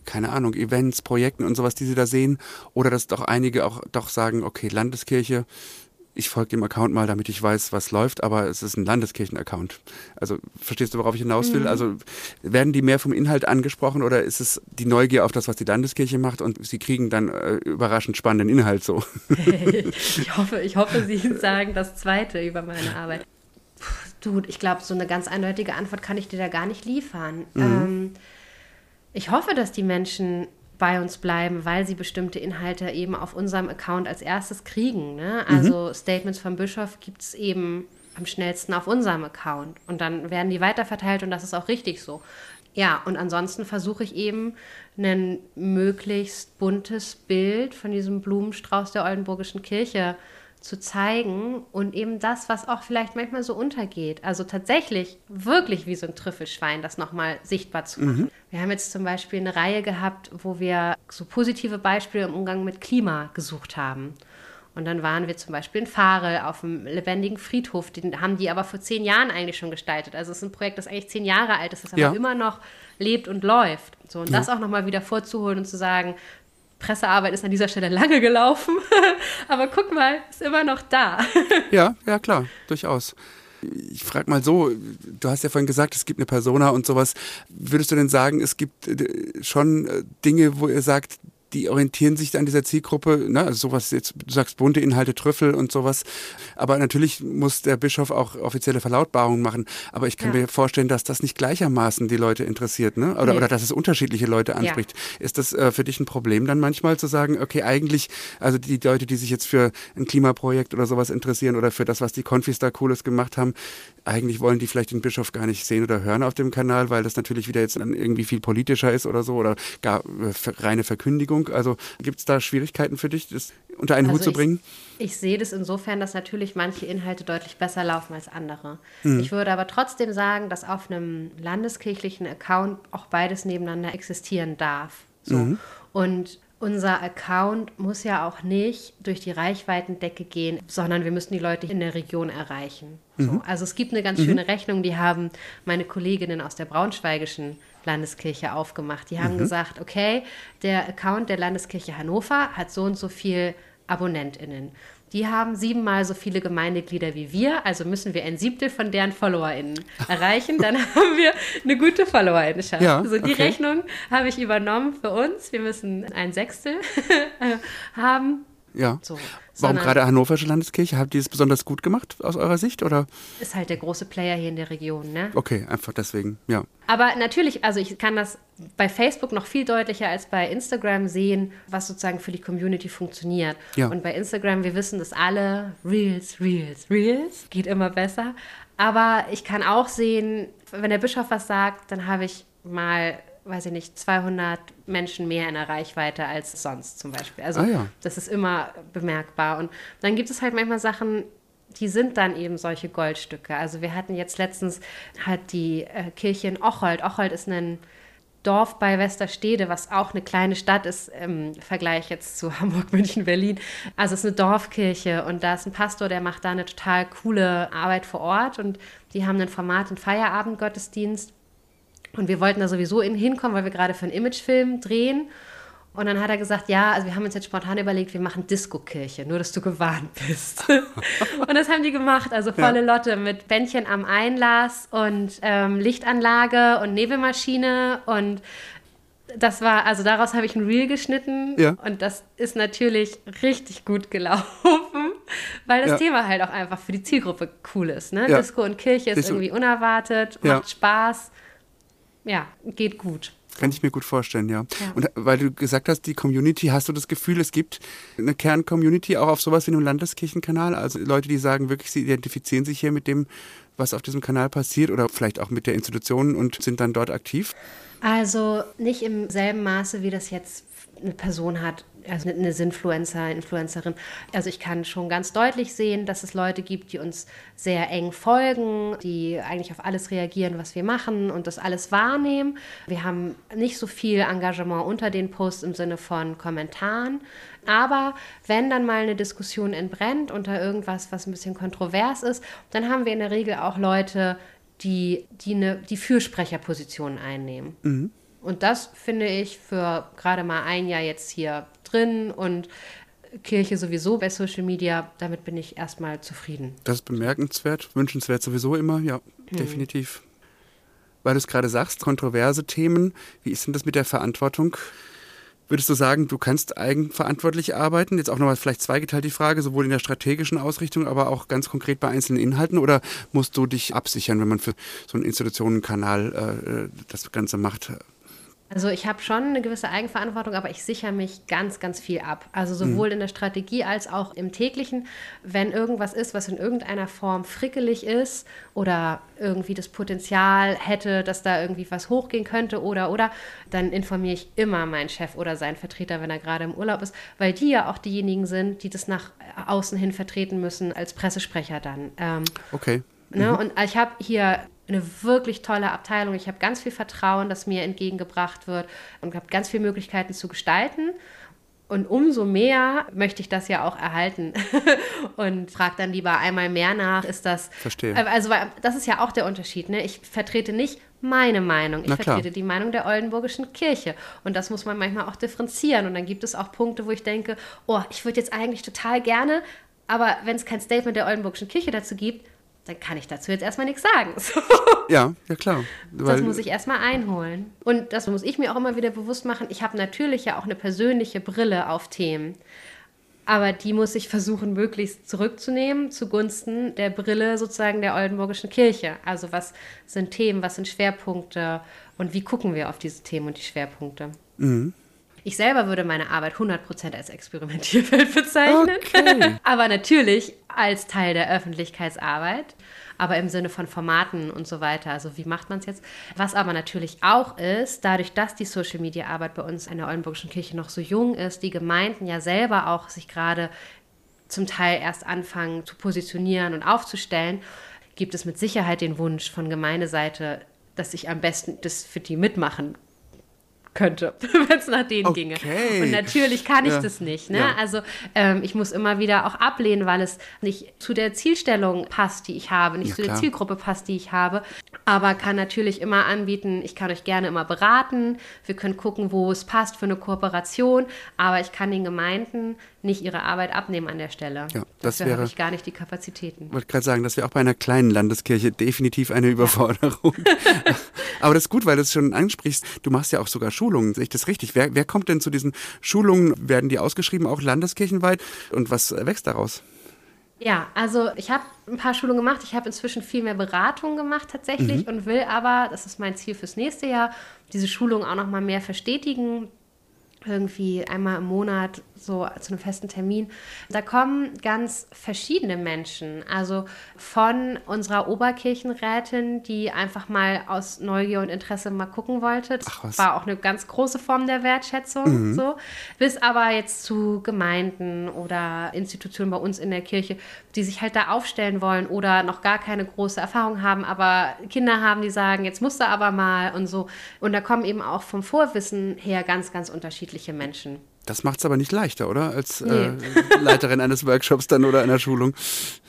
keine Ahnung, Events, Projekten und sowas, die sie da sehen? Oder dass doch einige auch doch sagen, okay, Landeskirche, ich folge dem Account mal, damit ich weiß, was läuft, aber es ist ein Landeskirchen-Account. Also verstehst du, worauf ich hinaus will? Mhm. Also werden die mehr vom Inhalt angesprochen oder ist es die Neugier auf das, was die Landeskirche macht und sie kriegen dann äh, überraschend spannenden Inhalt so? ich, hoffe, ich hoffe, Sie sagen das Zweite über meine Arbeit. Puh, du, ich glaube, so eine ganz eindeutige Antwort kann ich dir da gar nicht liefern. Mhm. Ähm, ich hoffe, dass die Menschen bei uns bleiben, weil sie bestimmte Inhalte eben auf unserem Account als erstes kriegen. Ne? Mhm. Also mhm. Statements vom Bischof gibt es eben am schnellsten auf unserem Account. Und dann werden die weiterverteilt und das ist auch richtig so. Ja, und ansonsten versuche ich eben ein möglichst buntes Bild von diesem Blumenstrauß der Oldenburgischen Kirche zu zeigen und eben das, was auch vielleicht manchmal so untergeht. Also tatsächlich wirklich wie so ein Trüffelschwein, das nochmal sichtbar zu machen. Mhm. Wir haben jetzt zum Beispiel eine Reihe gehabt, wo wir so positive Beispiele im Umgang mit Klima gesucht haben. Und dann waren wir zum Beispiel in Farel auf einem lebendigen Friedhof. Den haben die aber vor zehn Jahren eigentlich schon gestaltet. Also es ist ein Projekt, das eigentlich zehn Jahre alt ist, das aber ja. immer noch lebt und läuft. So, und ja. das auch nochmal wieder vorzuholen und zu sagen, Pressearbeit ist an dieser Stelle lange gelaufen, aber guck mal, ist immer noch da. ja, ja, klar, durchaus. Ich frage mal so, du hast ja vorhin gesagt, es gibt eine Persona und sowas. Würdest du denn sagen, es gibt äh, schon äh, Dinge, wo ihr sagt, die orientieren sich an dieser Zielgruppe, ne? also sowas jetzt, du sagst bunte Inhalte, Trüffel und sowas. Aber natürlich muss der Bischof auch offizielle Verlautbarungen machen. Aber ich kann ja. mir vorstellen, dass das nicht gleichermaßen die Leute interessiert, ne? Oder, nee. oder dass es unterschiedliche Leute anspricht. Ja. Ist das äh, für dich ein Problem dann manchmal zu sagen, okay, eigentlich, also die Leute, die sich jetzt für ein Klimaprojekt oder sowas interessieren oder für das, was die Konfis da Cooles gemacht haben, eigentlich wollen die vielleicht den Bischof gar nicht sehen oder hören auf dem Kanal, weil das natürlich wieder jetzt dann irgendwie viel politischer ist oder so oder gar äh, reine Verkündigung. Also gibt es da Schwierigkeiten für dich, das unter einen also Hut zu bringen? Ich, ich, sehe das insofern, dass natürlich manche Inhalte deutlich besser laufen als andere. Mhm. Ich würde aber trotzdem sagen, dass auf einem landeskirchlichen Account auch beides nebeneinander existieren darf. So. Mhm. Und unser Account muss ja auch nicht durch die Reichweitendecke gehen, sondern wir müssen die Leute in der Region erreichen. So. Mhm. Also es gibt eine ganz mhm. schöne Rechnung, die haben meine Kolleginnen aus der Braunschweigischen Landeskirche aufgemacht. Die haben mhm. gesagt, okay, der Account der Landeskirche Hannover hat so und so viel AbonnentInnen die haben siebenmal so viele Gemeindeglieder wie wir, also müssen wir ein Siebtel von deren FollowerInnen erreichen, dann haben wir eine gute FollowerInnenschaft. Ja, also die okay. Rechnung habe ich übernommen für uns. Wir müssen ein Sechstel haben. Ja. So. Warum gerade Hannoversche Landeskirche? Habt ihr es besonders gut gemacht aus eurer Sicht? Oder? Ist halt der große Player hier in der Region, ne? Okay, einfach deswegen, ja. Aber natürlich, also ich kann das bei Facebook noch viel deutlicher als bei Instagram sehen, was sozusagen für die Community funktioniert. Ja. Und bei Instagram, wir wissen das alle, Reels, Reels, Reels, geht immer besser. Aber ich kann auch sehen, wenn der Bischof was sagt, dann habe ich mal weiß ich nicht, 200 Menschen mehr in der Reichweite als sonst zum Beispiel. Also ah, ja. das ist immer bemerkbar. Und dann gibt es halt manchmal Sachen, die sind dann eben solche Goldstücke. Also wir hatten jetzt letztens halt die äh, Kirche in Ochold. Ochold ist ein Dorf bei Westerstede, was auch eine kleine Stadt ist im Vergleich jetzt zu Hamburg, München, Berlin. Also es ist eine Dorfkirche und da ist ein Pastor, der macht da eine total coole Arbeit vor Ort und die haben ein Format, einen Feierabendgottesdienst und wir wollten da sowieso hinkommen, weil wir gerade für einen Imagefilm drehen. Und dann hat er gesagt, ja, also wir haben uns jetzt spontan überlegt, wir machen Disco-Kirche, nur dass du gewarnt bist. und das haben die gemacht, also volle ja. Lotte mit Bändchen am Einlass und ähm, Lichtanlage und Nebelmaschine und das war, also daraus habe ich ein Reel geschnitten ja. und das ist natürlich richtig gut gelaufen, weil das ja. Thema halt auch einfach für die Zielgruppe cool ist. Ne? Disco und Kirche ist irgendwie unerwartet, macht Spaß ja, geht gut. Kann ich mir gut vorstellen, ja. ja. Und weil du gesagt hast, die Community, hast du das Gefühl, es gibt eine Kern-Community auch auf sowas wie einem Landeskirchenkanal? Also Leute, die sagen wirklich, sie identifizieren sich hier mit dem, was auf diesem Kanal passiert oder vielleicht auch mit der Institution und sind dann dort aktiv? Also nicht im selben Maße, wie das jetzt eine Person hat, also eine Sinfluencer, Influencerin. Also ich kann schon ganz deutlich sehen, dass es Leute gibt, die uns sehr eng folgen, die eigentlich auf alles reagieren, was wir machen und das alles wahrnehmen. Wir haben nicht so viel Engagement unter den Posts im Sinne von Kommentaren. Aber wenn dann mal eine Diskussion entbrennt unter irgendwas, was ein bisschen kontrovers ist, dann haben wir in der Regel auch Leute, die, die, eine, die Fürsprecherpositionen einnehmen. Mhm. Und das finde ich für gerade mal ein Jahr jetzt hier drin und Kirche sowieso bei Social Media, damit bin ich erstmal zufrieden. Das ist bemerkenswert, wünschenswert sowieso immer, ja, hm. definitiv. Weil du es gerade sagst, kontroverse Themen, wie ist denn das mit der Verantwortung? Würdest du sagen, du kannst eigenverantwortlich arbeiten? Jetzt auch nochmal vielleicht zweigeteilt die Frage, sowohl in der strategischen Ausrichtung, aber auch ganz konkret bei einzelnen Inhalten? Oder musst du dich absichern, wenn man für so einen Institutionenkanal äh, das Ganze macht? Also ich habe schon eine gewisse Eigenverantwortung, aber ich sichere mich ganz, ganz viel ab. Also sowohl mhm. in der Strategie als auch im täglichen. Wenn irgendwas ist, was in irgendeiner Form frickelig ist oder irgendwie das Potenzial hätte, dass da irgendwie was hochgehen könnte oder oder, dann informiere ich immer meinen Chef oder seinen Vertreter, wenn er gerade im Urlaub ist, weil die ja auch diejenigen sind, die das nach außen hin vertreten müssen als Pressesprecher dann. Ähm, okay. Ne? Mhm. Und ich habe hier eine wirklich tolle Abteilung. Ich habe ganz viel Vertrauen, das mir entgegengebracht wird und habe ganz viele Möglichkeiten zu gestalten. Und umso mehr möchte ich das ja auch erhalten und frage dann lieber einmal mehr nach, ist das. Verstehe. Also, das ist ja auch der Unterschied. Ne? Ich vertrete nicht meine Meinung, ich vertrete die Meinung der Oldenburgischen Kirche. Und das muss man manchmal auch differenzieren. Und dann gibt es auch Punkte, wo ich denke, oh, ich würde jetzt eigentlich total gerne, aber wenn es kein Statement der Oldenburgischen Kirche dazu gibt, dann kann ich dazu jetzt erstmal nichts sagen. So. Ja, ja klar. das muss ich erstmal einholen. Und das muss ich mir auch immer wieder bewusst machen. Ich habe natürlich ja auch eine persönliche Brille auf Themen. Aber die muss ich versuchen, möglichst zurückzunehmen zugunsten der Brille sozusagen der Oldenburgischen Kirche. Also was sind Themen, was sind Schwerpunkte und wie gucken wir auf diese Themen und die Schwerpunkte. Mhm. Ich selber würde meine Arbeit 100% als Experimentierfeld bezeichnen. Okay. Aber natürlich als Teil der Öffentlichkeitsarbeit, aber im Sinne von Formaten und so weiter. Also wie macht man es jetzt? Was aber natürlich auch ist, dadurch, dass die Social-Media-Arbeit bei uns in der Oldenburgischen Kirche noch so jung ist, die Gemeinden ja selber auch sich gerade zum Teil erst anfangen zu positionieren und aufzustellen, gibt es mit Sicherheit den Wunsch von Gemeindeseite, dass ich am besten das für die mitmachen könnte, wenn es nach denen okay. ginge. Und natürlich kann ich ja. das nicht. Ne? Ja. Also ähm, ich muss immer wieder auch ablehnen, weil es nicht zu der Zielstellung passt, die ich habe, nicht ja, zu der Zielgruppe passt, die ich habe. Aber kann natürlich immer anbieten, ich kann euch gerne immer beraten. Wir können gucken, wo es passt für eine Kooperation. Aber ich kann den Gemeinden nicht ihre Arbeit abnehmen an der Stelle. Ja, das Dafür habe ich gar nicht die Kapazitäten. Ich wollte gerade sagen, das wäre auch bei einer kleinen Landeskirche definitiv eine Überforderung. Aber das ist gut, weil du es schon ansprichst. Du machst ja auch sogar Schulungen. Sehe ich das richtig? Wer, wer kommt denn zu diesen Schulungen? Werden die ausgeschrieben, auch landeskirchenweit? Und was wächst daraus? Ja, also ich habe ein paar Schulungen gemacht. Ich habe inzwischen viel mehr Beratung gemacht tatsächlich mhm. und will aber, das ist mein Ziel fürs nächste Jahr, diese Schulung auch noch mal mehr verstetigen, irgendwie einmal im Monat so zu einem festen Termin. Da kommen ganz verschiedene Menschen. Also von unserer Oberkirchenrätin, die einfach mal aus Neugier und Interesse mal gucken wollte. Das Ach, war auch eine ganz große Form der Wertschätzung. Mhm. So. Bis aber jetzt zu Gemeinden oder Institutionen bei uns in der Kirche, die sich halt da aufstellen wollen oder noch gar keine große Erfahrung haben, aber Kinder haben, die sagen, jetzt musst du aber mal und so. Und da kommen eben auch vom Vorwissen her ganz, ganz unterschiedliche Menschen. Das macht es aber nicht leichter, oder? Als nee. äh, Leiterin eines Workshops dann oder einer Schulung.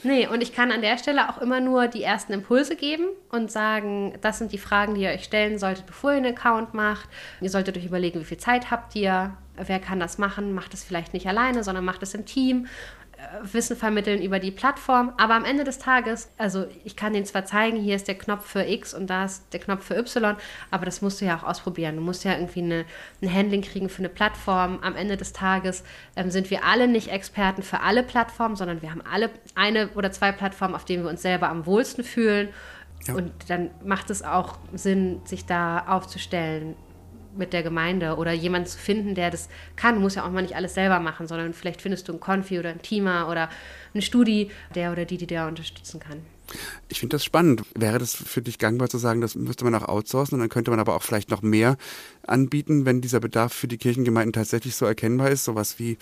Nee, und ich kann an der Stelle auch immer nur die ersten Impulse geben und sagen, das sind die Fragen, die ihr euch stellen solltet, bevor ihr einen Account macht. Ihr solltet euch überlegen, wie viel Zeit habt ihr, wer kann das machen, macht es vielleicht nicht alleine, sondern macht es im Team. Wissen vermitteln über die Plattform. Aber am Ende des Tages, also ich kann denen zwar zeigen, hier ist der Knopf für X und da ist der Knopf für Y, aber das musst du ja auch ausprobieren. Du musst ja irgendwie eine, ein Handling kriegen für eine Plattform. Am Ende des Tages ähm, sind wir alle nicht Experten für alle Plattformen, sondern wir haben alle eine oder zwei Plattformen, auf denen wir uns selber am wohlsten fühlen. Ja. Und dann macht es auch Sinn, sich da aufzustellen mit der Gemeinde oder jemanden zu finden, der das kann. Du musst ja auch mal nicht alles selber machen, sondern vielleicht findest du einen Konfi oder einen Teamer oder eine Studi, der oder die, die da unterstützen kann. Ich finde das spannend. Wäre das für dich gangbar zu sagen, das müsste man auch outsourcen und dann könnte man aber auch vielleicht noch mehr anbieten, wenn dieser Bedarf für die Kirchengemeinden tatsächlich so erkennbar ist, sowas wie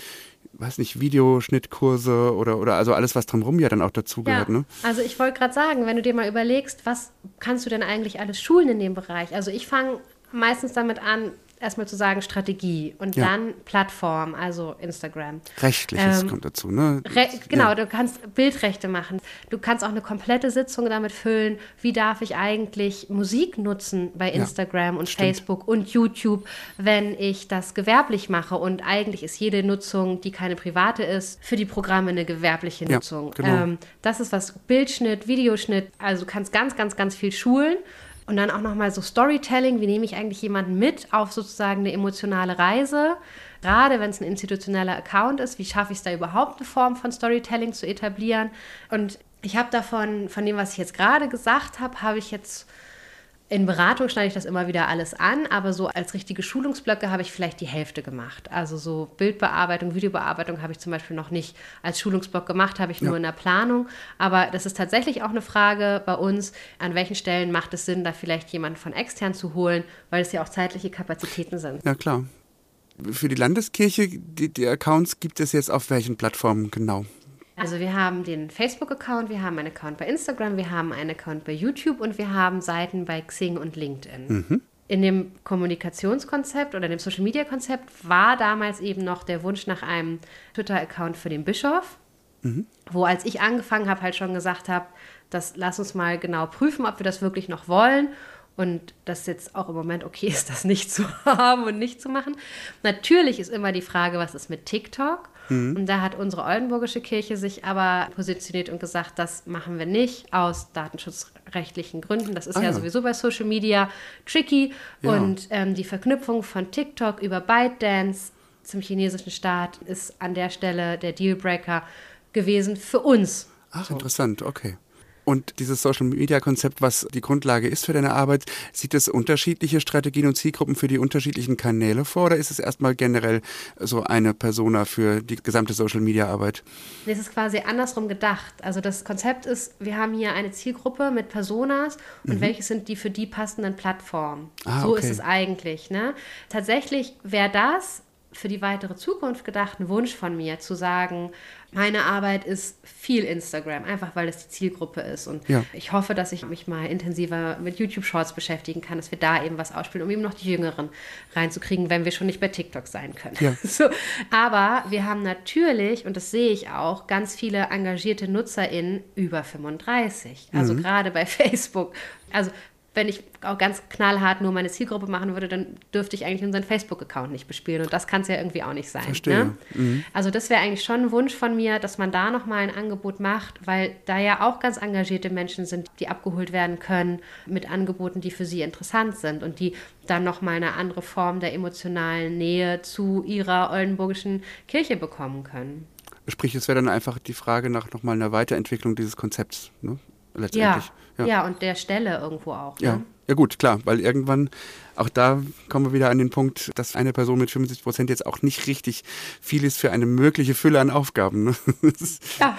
weiß nicht, Videoschnittkurse oder, oder also alles, was drumherum ja dann auch dazugehört. Ja, ne? Also ich wollte gerade sagen, wenn du dir mal überlegst, was kannst du denn eigentlich alles schulen in dem Bereich? Also ich fange meistens damit an, erstmal zu sagen Strategie und Ja. dann Plattform, also Instagram. Rechtliches Ähm, kommt dazu, ne? Genau, Ja. du kannst Bildrechte machen. Du kannst auch eine komplette Sitzung damit füllen, wie darf ich eigentlich Musik nutzen bei Instagram und stimmt. Facebook und YouTube, wenn ich das gewerblich mache. Und eigentlich ist jede Nutzung, die keine private ist, für die Programme eine gewerbliche Ja, Nutzung. genau. Ähm, das ist was Bildschnitt, Videoschnitt, also du kannst ganz, ganz, ganz viel schulen. Und dann auch nochmal so Storytelling, wie nehme ich eigentlich jemanden mit auf sozusagen eine emotionale Reise? Gerade wenn es ein institutioneller Account ist, wie schaffe ich es da überhaupt eine Form von Storytelling zu etablieren? Und ich habe davon, von dem, was ich jetzt gerade gesagt habe, habe ich jetzt in Beratung schneide ich das immer wieder alles an, aber so als richtige Schulungsblöcke habe ich vielleicht die Hälfte gemacht. Also so Bildbearbeitung, Videobearbeitung habe ich zum Beispiel noch nicht als Schulungsblock gemacht, habe ich nur Ja. in der Planung. Aber das ist tatsächlich auch eine Frage bei uns, an welchen Stellen macht es Sinn, da vielleicht jemanden von extern zu holen, weil es ja auch zeitliche Kapazitäten sind. Ja, klar. Für die Landeskirche, die, die Accounts gibt es jetzt auf welchen Plattformen genau? Also wir haben den Facebook-Account, wir haben einen Account bei Instagram, wir haben einen Account bei YouTube und wir haben Seiten bei Xing und LinkedIn. In dem Kommunikationskonzept oder dem Social-Media-Konzept war damals eben noch der Wunsch nach einem Twitter-Account für den Bischof, wo als ich angefangen habe, halt schon gesagt habe, das lass uns mal genau prüfen, ob wir das wirklich noch wollen und das jetzt auch im Moment okay ist, das nicht zu haben und nicht zu machen. Natürlich ist immer die Frage, was ist mit TikTok? Und da hat unsere Oldenburgische Kirche sich aber positioniert und gesagt, das machen wir nicht aus datenschutzrechtlichen Gründen. Das ist Ah, ja, ja. sowieso bei Social Media tricky. Ja. Und ähm, die Verknüpfung von TikTok über ByteDance zum chinesischen Staat ist an der Stelle der Dealbreaker gewesen für uns. Ach, interessant, okay. Und dieses Social Media Konzept, was die Grundlage ist für deine Arbeit, sieht es unterschiedliche Strategien und Zielgruppen für die unterschiedlichen Kanäle vor oder ist es erstmal generell so eine Persona für die gesamte Social Media Arbeit? Das ist quasi andersrum gedacht. Also das Konzept ist, wir haben hier eine Zielgruppe mit Personas und welche sind die für die passenden Plattformen. Mhm. Ah, so okay. ist es eigentlich. Ne? Tatsächlich wäre das für die weitere Zukunft gedacht ein Wunsch von mir, zu sagen, meine Arbeit ist viel Instagram, einfach weil es die Zielgruppe ist. Und Ja. ich hoffe, dass ich mich mal intensiver mit YouTube-Shorts beschäftigen kann, dass wir da eben was ausspielen, um eben noch die Jüngeren reinzukriegen, wenn wir schon nicht bei TikTok sein können. Ja. So, aber wir haben natürlich, und das sehe ich auch, ganz viele engagierte NutzerInnen über 35. Also gerade bei Facebook. Also wenn ich auch ganz knallhart nur meine Zielgruppe machen würde, dann dürfte ich eigentlich unseren Facebook-Account nicht bespielen. Und das kann es ja irgendwie auch nicht sein. Verstehe. Ne? Also das wäre eigentlich schon ein Wunsch von mir, dass man da nochmal ein Angebot macht, weil da ja auch ganz engagierte Menschen sind, die abgeholt werden können mit Angeboten, die für sie interessant sind und die dann nochmal eine andere Form der emotionalen Nähe zu ihrer oldenburgischen Kirche bekommen können. Sprich, es wäre dann einfach die Frage nach nochmal einer Weiterentwicklung dieses Konzepts, ne? Ja, Letztendlich. ja. und der Stelle irgendwo auch. Ja. Ne? ja, gut, klar, weil irgendwann, auch da kommen wir wieder an den Punkt, dass eine Person mit 75 Prozent jetzt auch nicht richtig viel ist für eine mögliche Fülle an Aufgaben. Ne? Ja.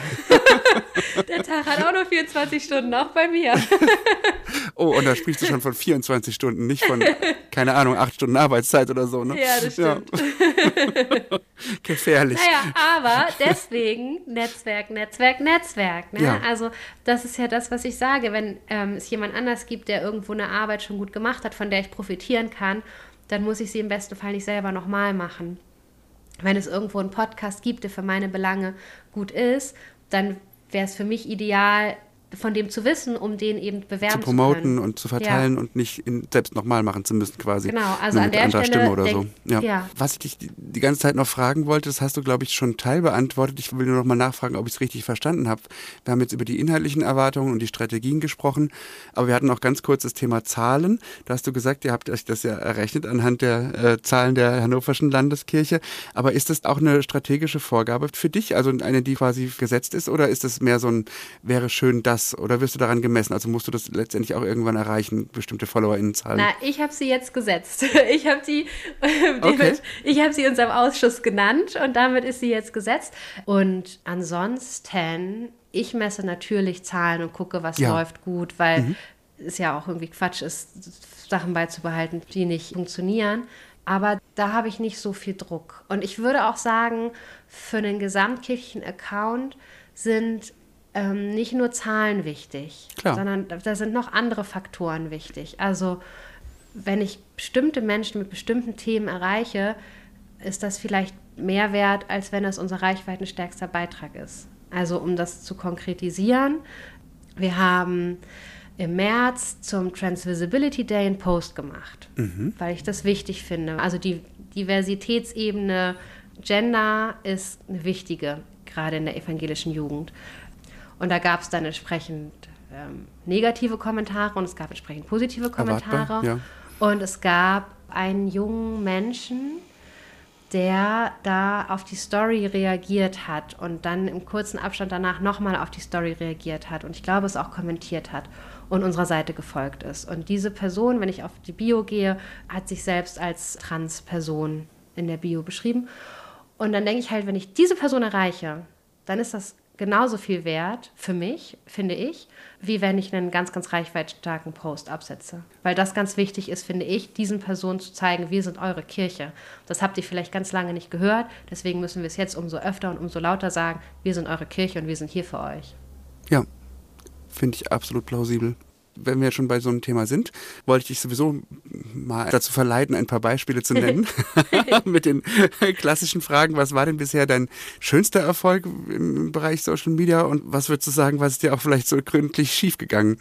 Der Tag hat auch nur 24 Stunden, auch bei mir. oh, und da sprichst du schon von 24 Stunden, nicht von, keine Ahnung, acht Stunden Arbeitszeit oder so. Ne? Ja, das stimmt. Gefährlich. Naja, aber deswegen Netzwerk, Netzwerk, Netzwerk. Ne? Ja. Also das ist ja das, was ich sage. Wenn ähm, es jemand anders gibt, der irgendwo eine Arbeit schon gut gemacht hat, von der ich profitieren kann, dann muss ich sie im besten Fall nicht selber nochmal machen. Wenn es irgendwo einen Podcast gibt, der für meine Belange gut ist, dann wäre es für mich ideal, von dem zu wissen, um den eben bewerben zu zu, promoten können. und zu verteilen und nicht selbst nochmal machen zu müssen quasi. Genau, also Nur an mit der anderer Stelle Stimme oder so. denk- Ja. ja. Was ich dich die, die ganze Zeit noch fragen wollte, das hast du, glaube ich, schon teilbeantwortet. Ich will nur noch mal nachfragen, ob ich es richtig verstanden habe. Wir haben jetzt über die inhaltlichen Erwartungen und die Strategien gesprochen, aber wir hatten auch ganz kurz das Thema Zahlen. Da hast du gesagt, ihr habt euch das ja errechnet anhand der äh, Zahlen der Hannoverschen Landeskirche. Aber ist das auch eine strategische Vorgabe für dich, also eine, die quasi gesetzt ist, oder ist das mehr so ein, wäre schön das, oder wirst du daran gemessen? Also musst du das letztendlich auch irgendwann erreichen, bestimmte FollowerInnenzahlen? Na, ich habe sie jetzt gesetzt. Ich habe sie, Okay. ich habe sie unserem Ausschuss genannt und damit ist sie jetzt gesetzt. Und ansonsten, ich messe natürlich Zahlen und gucke, was Ja. läuft gut, weil es ja auch irgendwie Quatsch ist, Sachen beizubehalten, die nicht funktionieren. Aber da habe ich nicht so viel Druck. Und ich würde auch sagen, für einen gesamtkirchlichen Account sind ähm, nicht nur Zahlen wichtig, Klar. sondern da- sind noch andere Faktoren wichtig. Also wenn ich bestimmte Menschen mit bestimmten Themen erreiche, ist das vielleicht mehr wert, als wenn es unser reichweitenstärkster Beitrag ist. Also um das zu konkretisieren, wir haben im März zum Transvisibility Day einen Post gemacht, mhm. weil ich das wichtig finde. Also die Diversitätsebene Gender ist eine wichtige, gerade in der evangelischen Jugend. Und da gab es dann entsprechend ähm, negative Kommentare und es gab entsprechend positive Kommentare. Ja. Und es gab einen jungen Menschen, der da auf die Story reagiert hat und dann im kurzen Abstand danach nochmal auf die Story reagiert hat und ich glaube, es auch kommentiert hat und unserer Seite gefolgt ist. Und diese Person, wenn ich auf die Bio gehe, hat sich selbst als Transperson in der Bio beschrieben. Und dann denke ich halt, wenn ich diese Person erreiche, dann ist das genauso viel wert für mich, finde ich, wie wenn ich einen ganz, ganz reichweitstarken Post absetze. Weil das ganz wichtig ist, finde ich, diesen Personen zu zeigen, wir sind eure Kirche. Das habt ihr vielleicht ganz lange nicht gehört, deswegen müssen wir es jetzt umso öfter und umso lauter sagen, wir sind eure Kirche und wir sind hier für euch. Ja, finde ich absolut plausibel wenn wir schon bei so einem Thema sind, wollte ich dich sowieso mal dazu verleiten, ein paar Beispiele zu nennen. Mit den klassischen Fragen, was war denn bisher dein schönster Erfolg im Bereich Social Media und was würdest du sagen, was ist dir auch vielleicht so gründlich schiefgegangen?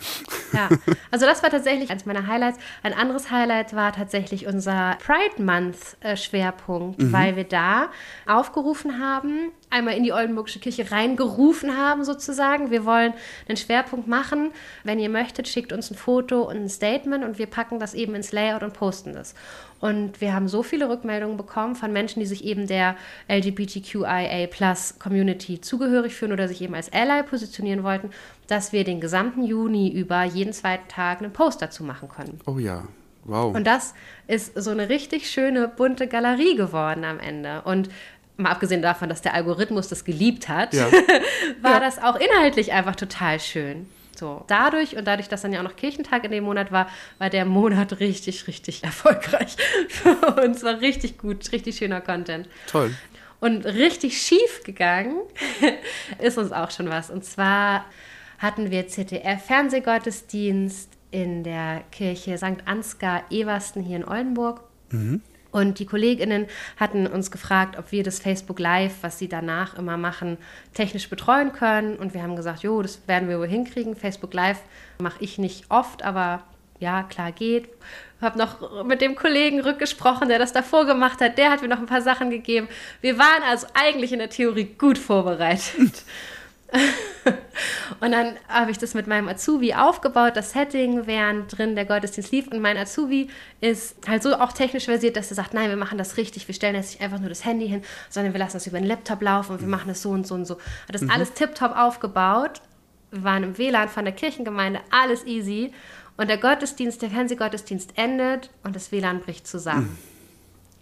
Ja, also das war tatsächlich eines meiner Highlights. Ein anderes Highlight war tatsächlich unser Pride Month äh, Schwerpunkt, mhm. weil wir da aufgerufen haben, einmal in die Oldenburgische Kirche reingerufen haben sozusagen. Wir wollen einen Schwerpunkt machen. Wenn ihr möchtet, schickt uns ein Foto und ein Statement und wir packen das eben ins Layout und posten das. Und wir haben so viele Rückmeldungen bekommen von Menschen, die sich eben der LGBTQIA Plus Community zugehörig fühlen oder sich eben als Ally positionieren wollten, dass wir den gesamten Juni über jeden zweiten Tag einen Post dazu machen können. Oh ja, Wow. Und das ist so eine richtig schöne bunte Galerie geworden am Ende. Und mal abgesehen davon, dass der Algorithmus das geliebt hat, ja. war ja. das auch inhaltlich einfach total schön. So, dadurch und dadurch, dass dann ja auch noch Kirchentag in dem Monat war, war der Monat richtig, richtig erfolgreich für uns. War richtig gut, richtig schöner Content. Toll. Und richtig schief gegangen ist uns auch schon was. Und zwar hatten wir ZDF-Fernsehgottesdienst in der Kirche St. Ansgar Eversten hier in Oldenburg. Mhm. Und die KollegInnen hatten uns gefragt, ob wir das Facebook Live, was sie danach immer machen, technisch betreuen können. Und wir haben gesagt, jo, das werden wir wohl hinkriegen. Facebook Live mache ich nicht oft, aber ja, klar geht. Habe noch mit dem Kollegen rückgesprochen, der das davor gemacht hat. Der hat mir noch ein paar Sachen gegeben. Wir waren also eigentlich in der Theorie gut vorbereitet. und dann habe ich das mit meinem Azubi aufgebaut, das Setting, während drin der Gottesdienst lief. Und mein Azubi ist halt so auch technisch versiert, dass er sagt, nein, wir machen das richtig, wir stellen jetzt nicht einfach nur das Handy hin, sondern wir lassen das über den Laptop laufen und wir machen das so und so und so. Hat das mhm. alles tiptop aufgebaut. Wir waren im WLAN von der Kirchengemeinde, alles easy. Und der Gottesdienst, der Fernsehgottesdienst endet und das WLAN bricht zusammen.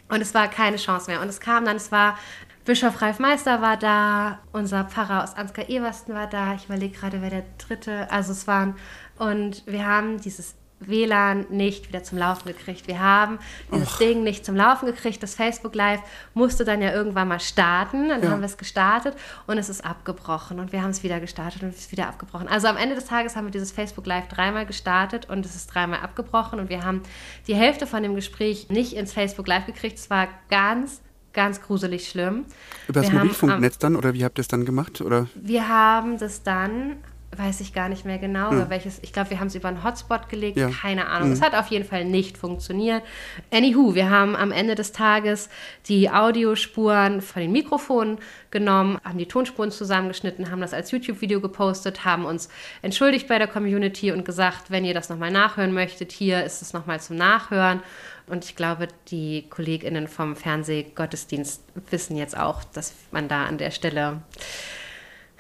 Mhm. Und es war keine Chance mehr. Und es kam dann, es war Bischof Ralf Meister war da, unser Pfarrer aus Ansgar Eversten war da. Ich überlege gerade, wer der dritte, also es waren. Und wir haben dieses WLAN nicht wieder zum Laufen gekriegt. Wir haben dieses Och. Ding nicht zum Laufen gekriegt. Das Facebook Live musste dann ja irgendwann mal starten. Dann ja. haben wir es gestartet und es ist abgebrochen. Und wir haben es wieder gestartet und es ist wieder abgebrochen. Also am Ende des Tages haben wir dieses Facebook Live dreimal gestartet und es ist dreimal abgebrochen. Und wir haben die Hälfte von dem Gespräch nicht ins Facebook Live gekriegt. Es war ganz ganz gruselig schlimm. Über das Mobilfunknetz dann oder wie habt ihr es dann gemacht? Oder? Wir haben das dann, weiß ich gar nicht mehr genau, ja. welches, ich glaube, wir haben es über einen Hotspot gelegt, ja. keine Ahnung. Mhm. Es hat auf jeden Fall nicht funktioniert. Anywho, wir haben am Ende des Tages die Audiospuren von den Mikrofonen genommen, haben die Tonspuren zusammengeschnitten, haben das als YouTube-Video gepostet, haben uns entschuldigt bei der Community und gesagt, wenn ihr das nochmal nachhören möchtet, hier ist es nochmal zum Nachhören. Und ich glaube, die KollegInnen vom Fernsehgottesdienst wissen jetzt auch, dass man da an der Stelle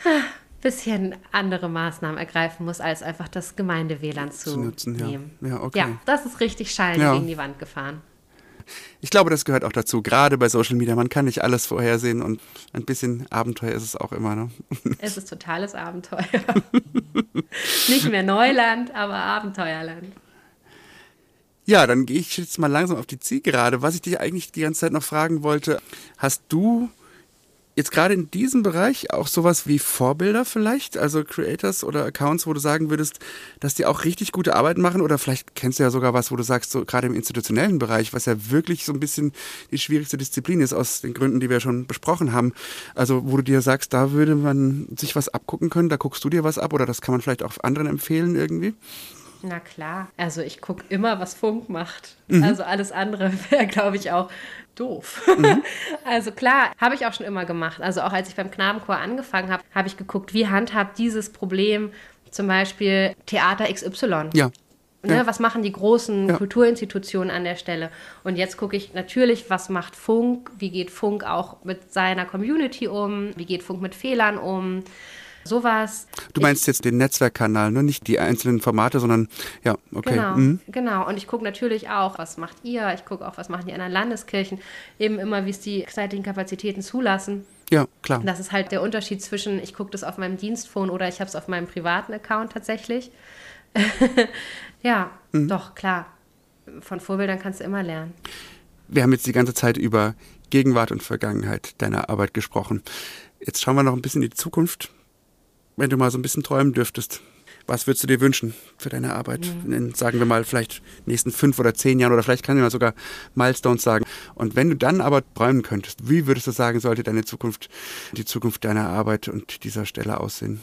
ein bisschen andere Maßnahmen ergreifen muss, als einfach das Gemeinde-WLAN zu, zu nutzen, nehmen. Ja. Ja, okay. ja, das ist richtig schallend ja. gegen die Wand gefahren. Ich glaube, das gehört auch dazu, gerade bei Social Media. Man kann nicht alles vorhersehen und ein bisschen Abenteuer ist es auch immer. Ne? Es ist totales Abenteuer. nicht mehr Neuland, aber Abenteuerland. Ja, dann gehe ich jetzt mal langsam auf die Zielgerade. Was ich dich eigentlich die ganze Zeit noch fragen wollte, hast du jetzt gerade in diesem Bereich auch sowas wie Vorbilder vielleicht, also Creators oder Accounts, wo du sagen würdest, dass die auch richtig gute Arbeit machen oder vielleicht kennst du ja sogar was, wo du sagst, so gerade im institutionellen Bereich, was ja wirklich so ein bisschen die schwierigste Disziplin ist aus den Gründen, die wir schon besprochen haben. Also wo du dir sagst, da würde man sich was abgucken können, da guckst du dir was ab oder das kann man vielleicht auch anderen empfehlen irgendwie? Na klar. Also ich gucke immer, was Funk macht. Mhm. Also alles andere wäre, glaube ich, auch doof. Mhm. Also klar, habe ich auch schon immer gemacht. Also auch als ich beim Knabenchor angefangen habe, habe ich geguckt, wie handhabt dieses Problem zum Beispiel Theater XY. Ja. Ne, ja. Was machen die großen ja. Kulturinstitutionen an der Stelle? Und jetzt gucke ich natürlich, was macht Funk? Wie geht Funk auch mit seiner Community um? Wie geht Funk mit Fehlern um? Sowas. Du meinst ich, jetzt den Netzwerkkanal, ne? nicht die einzelnen Formate, sondern ja, okay. Genau, mhm. genau. Und ich gucke natürlich auch, was macht ihr? Ich gucke auch, was machen die anderen Landeskirchen? Eben immer, wie es die zeitlichen Kapazitäten zulassen. Ja, klar. Das ist halt der Unterschied zwischen, ich gucke das auf meinem Dienstphone oder ich habe es auf meinem privaten Account tatsächlich. ja, mhm. doch, klar. Von Vorbildern kannst du immer lernen. Wir haben jetzt die ganze Zeit über Gegenwart und Vergangenheit deiner Arbeit gesprochen. Jetzt schauen wir noch ein bisschen in die Zukunft wenn du mal so ein bisschen träumen dürftest, was würdest du dir wünschen für deine Arbeit? Mhm. In, sagen wir mal, vielleicht nächsten fünf oder zehn Jahren oder vielleicht kann ich mal sogar Milestones sagen. Und wenn du dann aber träumen könntest, wie würdest du sagen, sollte deine Zukunft, die Zukunft deiner Arbeit und dieser Stelle aussehen?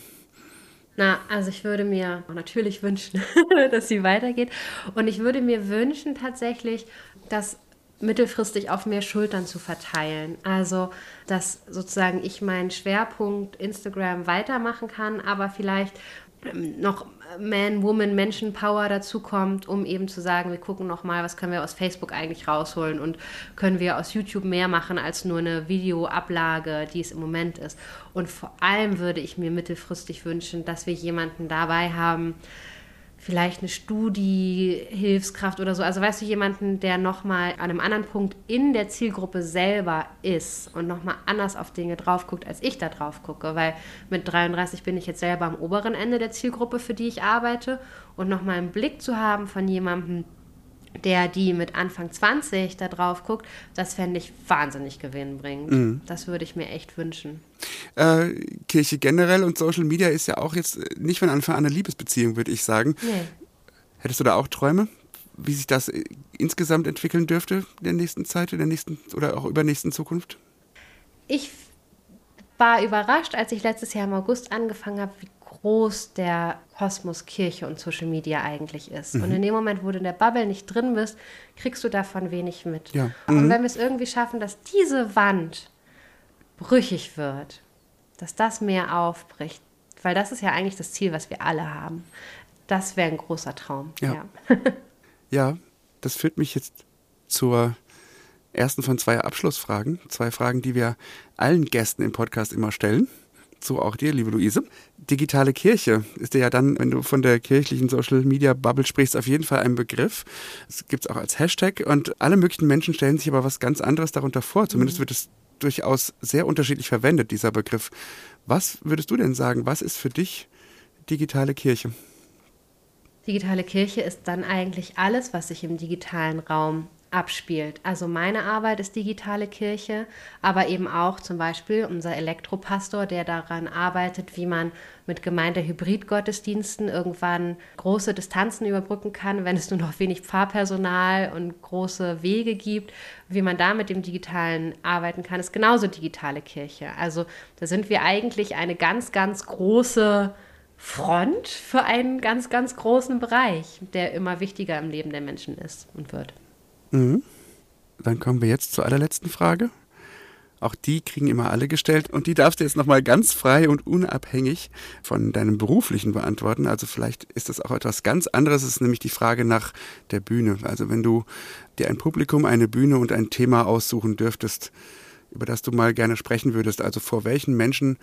Na, also ich würde mir natürlich wünschen, dass sie weitergeht. Und ich würde mir wünschen tatsächlich, dass mittelfristig auf mehr Schultern zu verteilen. Also, dass sozusagen ich meinen Schwerpunkt Instagram weitermachen kann, aber vielleicht ähm, noch Man, Woman, Menschenpower dazu kommt, um eben zu sagen, wir gucken noch mal, was können wir aus Facebook eigentlich rausholen und können wir aus YouTube mehr machen als nur eine Videoablage, die es im Moment ist. Und vor allem würde ich mir mittelfristig wünschen, dass wir jemanden dabei haben, vielleicht eine Studiehilfskraft oder so. Also weißt du, jemanden, der nochmal an einem anderen Punkt in der Zielgruppe selber ist und nochmal anders auf Dinge drauf guckt, als ich da drauf gucke. Weil mit 33 bin ich jetzt selber am oberen Ende der Zielgruppe, für die ich arbeite. Und nochmal einen Blick zu haben von jemandem, der die mit Anfang 20 da drauf guckt, das fände ich wahnsinnig gewinnbringend. Mhm. Das würde ich mir echt wünschen. Äh, Kirche generell und Social Media ist ja auch jetzt nicht von Anfang an eine Liebesbeziehung, würde ich sagen. Nee. Hättest du da auch Träume, wie sich das äh, insgesamt entwickeln dürfte in der nächsten Zeit, in der nächsten oder auch übernächsten Zukunft? Ich war überrascht, als ich letztes Jahr im August angefangen habe, wie groß der Kosmos Kirche und Social Media eigentlich ist. Mhm. Und in dem Moment, wo du in der Bubble nicht drin bist, kriegst du davon wenig mit. Ja. Mhm. Und wenn wir es irgendwie schaffen, dass diese Wand brüchig wird, dass das mehr aufbricht, weil das ist ja eigentlich das Ziel, was wir alle haben. Das wäre ein großer Traum. Ja. Ja. ja, das führt mich jetzt zur ersten von zwei Abschlussfragen. Zwei Fragen, die wir allen Gästen im Podcast immer stellen so auch dir, liebe Luise. Digitale Kirche ist dir ja dann, wenn du von der kirchlichen Social Media Bubble sprichst, auf jeden Fall ein Begriff. Es gibt es auch als Hashtag und alle möglichen Menschen stellen sich aber was ganz anderes darunter vor. Zumindest mhm. wird es durchaus sehr unterschiedlich verwendet, dieser Begriff. Was würdest du denn sagen? Was ist für dich digitale Kirche? Digitale Kirche ist dann eigentlich alles, was sich im digitalen Raum abspielt. Also meine Arbeit ist digitale Kirche, aber eben auch zum Beispiel unser Elektropastor, der daran arbeitet, wie man mit Gemeinde-Hybrid-Gottesdiensten irgendwann große Distanzen überbrücken kann, wenn es nur noch wenig Pfarrpersonal und große Wege gibt, wie man da mit dem Digitalen arbeiten kann, ist genauso digitale Kirche. Also da sind wir eigentlich eine ganz, ganz große Front für einen ganz, ganz großen Bereich, der immer wichtiger im Leben der Menschen ist und wird. Mhm. Dann kommen wir jetzt zur allerletzten Frage. Auch die kriegen immer alle gestellt und die darfst du jetzt nochmal ganz frei und unabhängig von deinem beruflichen beantworten. Also vielleicht ist das auch etwas ganz anderes, es ist nämlich die Frage nach der Bühne. Also wenn du dir ein Publikum, eine Bühne und ein Thema aussuchen dürftest, über das du mal gerne sprechen würdest, also vor welchen Menschen,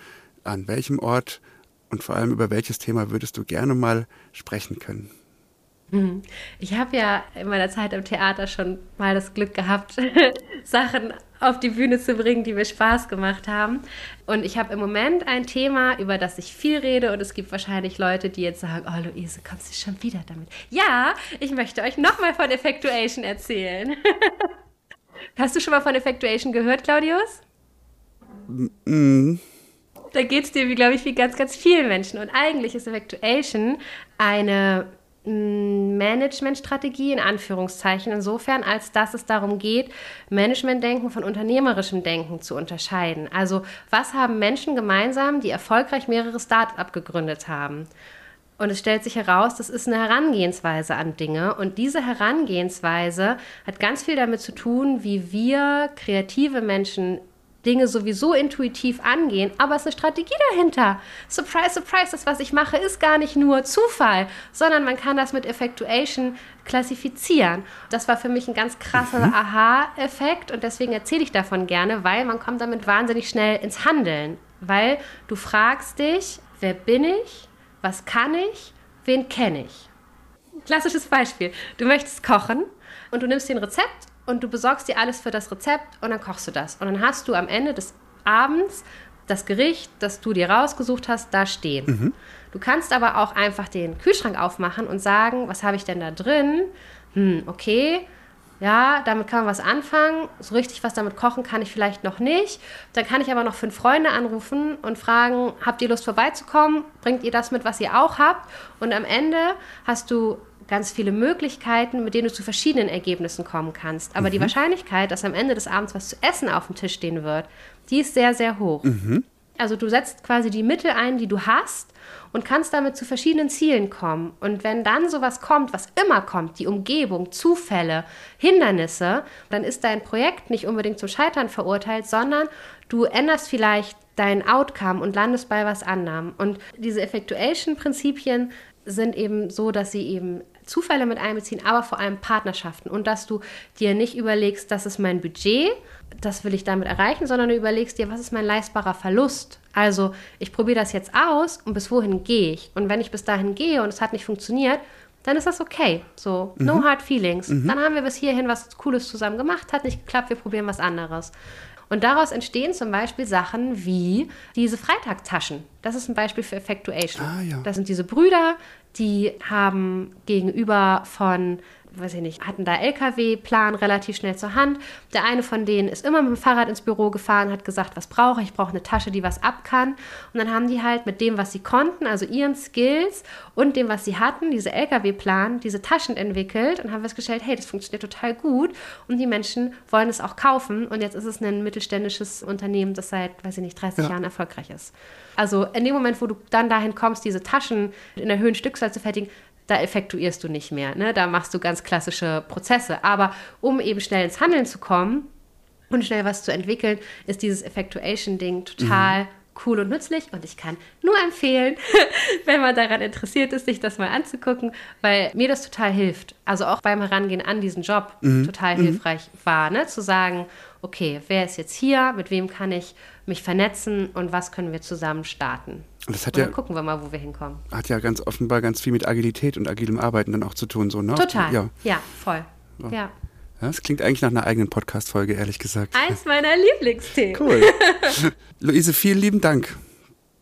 an welchem Ort und vor allem über welches Thema würdest du gerne mal sprechen können? Mhm. Ich habe ja in meiner Zeit im Theater schon mal das Glück gehabt, Sachen auf die Bühne zu bringen, die mir Spaß gemacht haben. Und ich habe im Moment ein Thema, über das ich viel rede. Und es gibt wahrscheinlich Leute, die jetzt sagen, oh Luise, kommst du schon wieder damit? Ja, ich möchte euch nochmal von Effectuation erzählen. Hast du schon mal von Effectuation gehört, Claudius? Mm. Da geht es dir, wie glaube ich, wie ganz, ganz vielen Menschen. Und eigentlich ist Evacuation eine Managementstrategie in Anführungszeichen insofern, als dass es darum geht, Managementdenken von unternehmerischem Denken zu unterscheiden. Also was haben Menschen gemeinsam, die erfolgreich mehrere Start-up gegründet haben? Und es stellt sich heraus, das ist eine Herangehensweise an Dinge. Und diese Herangehensweise hat ganz viel damit zu tun, wie wir kreative Menschen Dinge sowieso intuitiv angehen, aber es ist eine Strategie dahinter. Surprise, surprise, das, was ich mache, ist gar nicht nur Zufall, sondern man kann das mit Effectuation klassifizieren. Das war für mich ein ganz krasser mhm. Aha-Effekt und deswegen erzähle ich davon gerne, weil man kommt damit wahnsinnig schnell ins Handeln. Weil du fragst dich, wer bin ich? Was kann ich? Wen kenne ich? Klassisches Beispiel. Du möchtest kochen und du nimmst dir ein Rezept und du besorgst dir alles für das Rezept und dann kochst du das. Und dann hast du am Ende des Abends das Gericht, das du dir rausgesucht hast, da stehen. Mhm. Du kannst aber auch einfach den Kühlschrank aufmachen und sagen, was habe ich denn da drin? Hm, okay, ja, damit kann man was anfangen. So richtig was damit kochen kann ich vielleicht noch nicht. Dann kann ich aber noch fünf Freunde anrufen und fragen, habt ihr Lust vorbeizukommen? Bringt ihr das mit, was ihr auch habt? Und am Ende hast du ganz viele Möglichkeiten, mit denen du zu verschiedenen Ergebnissen kommen kannst. Aber mhm. die Wahrscheinlichkeit, dass am Ende des Abends was zu essen auf dem Tisch stehen wird, die ist sehr, sehr hoch. Mhm. Also du setzt quasi die Mittel ein, die du hast und kannst damit zu verschiedenen Zielen kommen. Und wenn dann sowas kommt, was immer kommt, die Umgebung, Zufälle, Hindernisse, dann ist dein Projekt nicht unbedingt zum Scheitern verurteilt, sondern du änderst vielleicht dein Outcome und landest bei was anderem. Und diese Effectuation-Prinzipien sind eben so, dass sie eben Zufälle mit einbeziehen, aber vor allem Partnerschaften und dass du dir nicht überlegst, das ist mein Budget, das will ich damit erreichen, sondern du überlegst dir, was ist mein leistbarer Verlust? Also ich probiere das jetzt aus und bis wohin gehe ich? Und wenn ich bis dahin gehe und es hat nicht funktioniert, dann ist das okay. So, no mhm. hard feelings. Mhm. Dann haben wir bis hierhin was Cooles zusammen gemacht, hat nicht geklappt, wir probieren was anderes. Und daraus entstehen zum Beispiel Sachen wie diese Freitagtaschen. Das ist ein Beispiel für Effectuation. Ah, ja. Das sind diese Brüder, die haben gegenüber von weiß ich nicht, hatten da LKW-Plan relativ schnell zur Hand. Der eine von denen ist immer mit dem Fahrrad ins Büro gefahren, hat gesagt, was brauche ich? Ich brauche eine Tasche, die was ab kann. Und dann haben die halt mit dem, was sie konnten, also ihren Skills und dem, was sie hatten, diese LKW-Plan, diese Taschen entwickelt und haben festgestellt, hey, das funktioniert total gut und die Menschen wollen es auch kaufen. Und jetzt ist es ein mittelständisches Unternehmen, das seit, weiß ich nicht, 30 ja. Jahren erfolgreich ist. Also in dem Moment, wo du dann dahin kommst, diese Taschen in der höheren Stückzahl zu fertigen, da effektuierst du nicht mehr. Ne? Da machst du ganz klassische Prozesse. Aber um eben schnell ins Handeln zu kommen und schnell was zu entwickeln, ist dieses Effectuation-Ding total mhm. cool und nützlich. Und ich kann nur empfehlen, wenn man daran interessiert ist, sich das mal anzugucken, weil mir das total hilft. Also auch beim Herangehen an diesen Job mhm. total mhm. hilfreich war, ne? zu sagen, okay, wer ist jetzt hier, mit wem kann ich mich vernetzen und was können wir zusammen starten. Das hat und ja, gucken wir mal, wo wir hinkommen. Hat ja ganz offenbar ganz viel mit Agilität und agilem Arbeiten dann auch zu tun, so, ne? Total. Ja, ja voll. So. Ja. Das klingt eigentlich nach einer eigenen Podcast-Folge, ehrlich gesagt. Eins meiner Lieblingsthemen. Cool. Luise, vielen lieben Dank.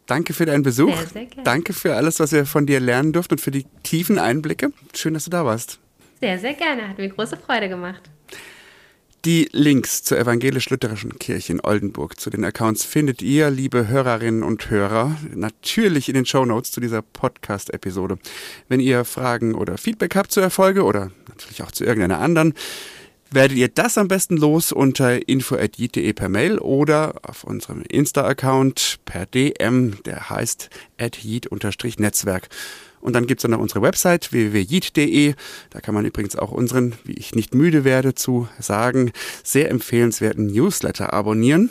Danke für deinen Besuch. Sehr, sehr gerne. Danke für alles, was wir von dir lernen durften und für die tiefen Einblicke. Schön, dass du da warst. Sehr, sehr gerne. Hat mir große Freude gemacht. Die Links zur evangelisch-lutherischen Kirche in Oldenburg, zu den Accounts findet ihr, liebe Hörerinnen und Hörer, natürlich in den Show Notes zu dieser Podcast-Episode. Wenn ihr Fragen oder Feedback habt zur Erfolge oder natürlich auch zu irgendeiner anderen, werdet ihr das am besten los unter info.jit.de per Mail oder auf unserem Insta-Account per DM, der heißt at-netzwerk. Und dann gibt's dann noch unsere Website www.jit.de. Da kann man übrigens auch unseren, wie ich nicht müde werde zu sagen, sehr empfehlenswerten Newsletter abonnieren.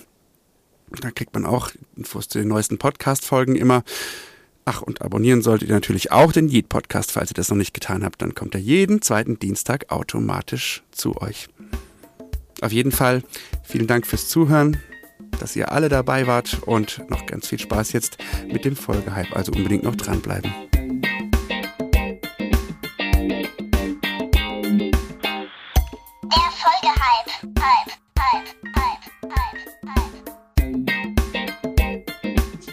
Da kriegt man auch Infos zu den neuesten Podcast-Folgen immer. Ach, und abonnieren solltet ihr natürlich auch den Yeet Podcast, falls ihr das noch nicht getan habt. Dann kommt er jeden zweiten Dienstag automatisch zu euch. Auf jeden Fall vielen Dank fürs Zuhören, dass ihr alle dabei wart und noch ganz viel Spaß jetzt mit dem Folgehype. Also unbedingt noch dranbleiben.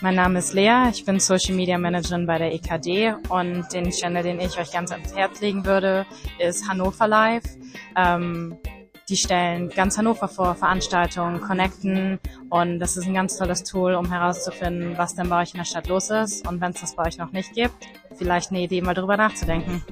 Mein Name ist Lea, ich bin Social Media Managerin bei der EKD und den Channel, den ich euch ganz ans Herz legen würde, ist Hannover Live. Ähm, die stellen ganz Hannover vor, Veranstaltungen, connecten und das ist ein ganz tolles Tool, um herauszufinden, was denn bei euch in der Stadt los ist und wenn es das bei euch noch nicht gibt, vielleicht eine Idee mal drüber nachzudenken.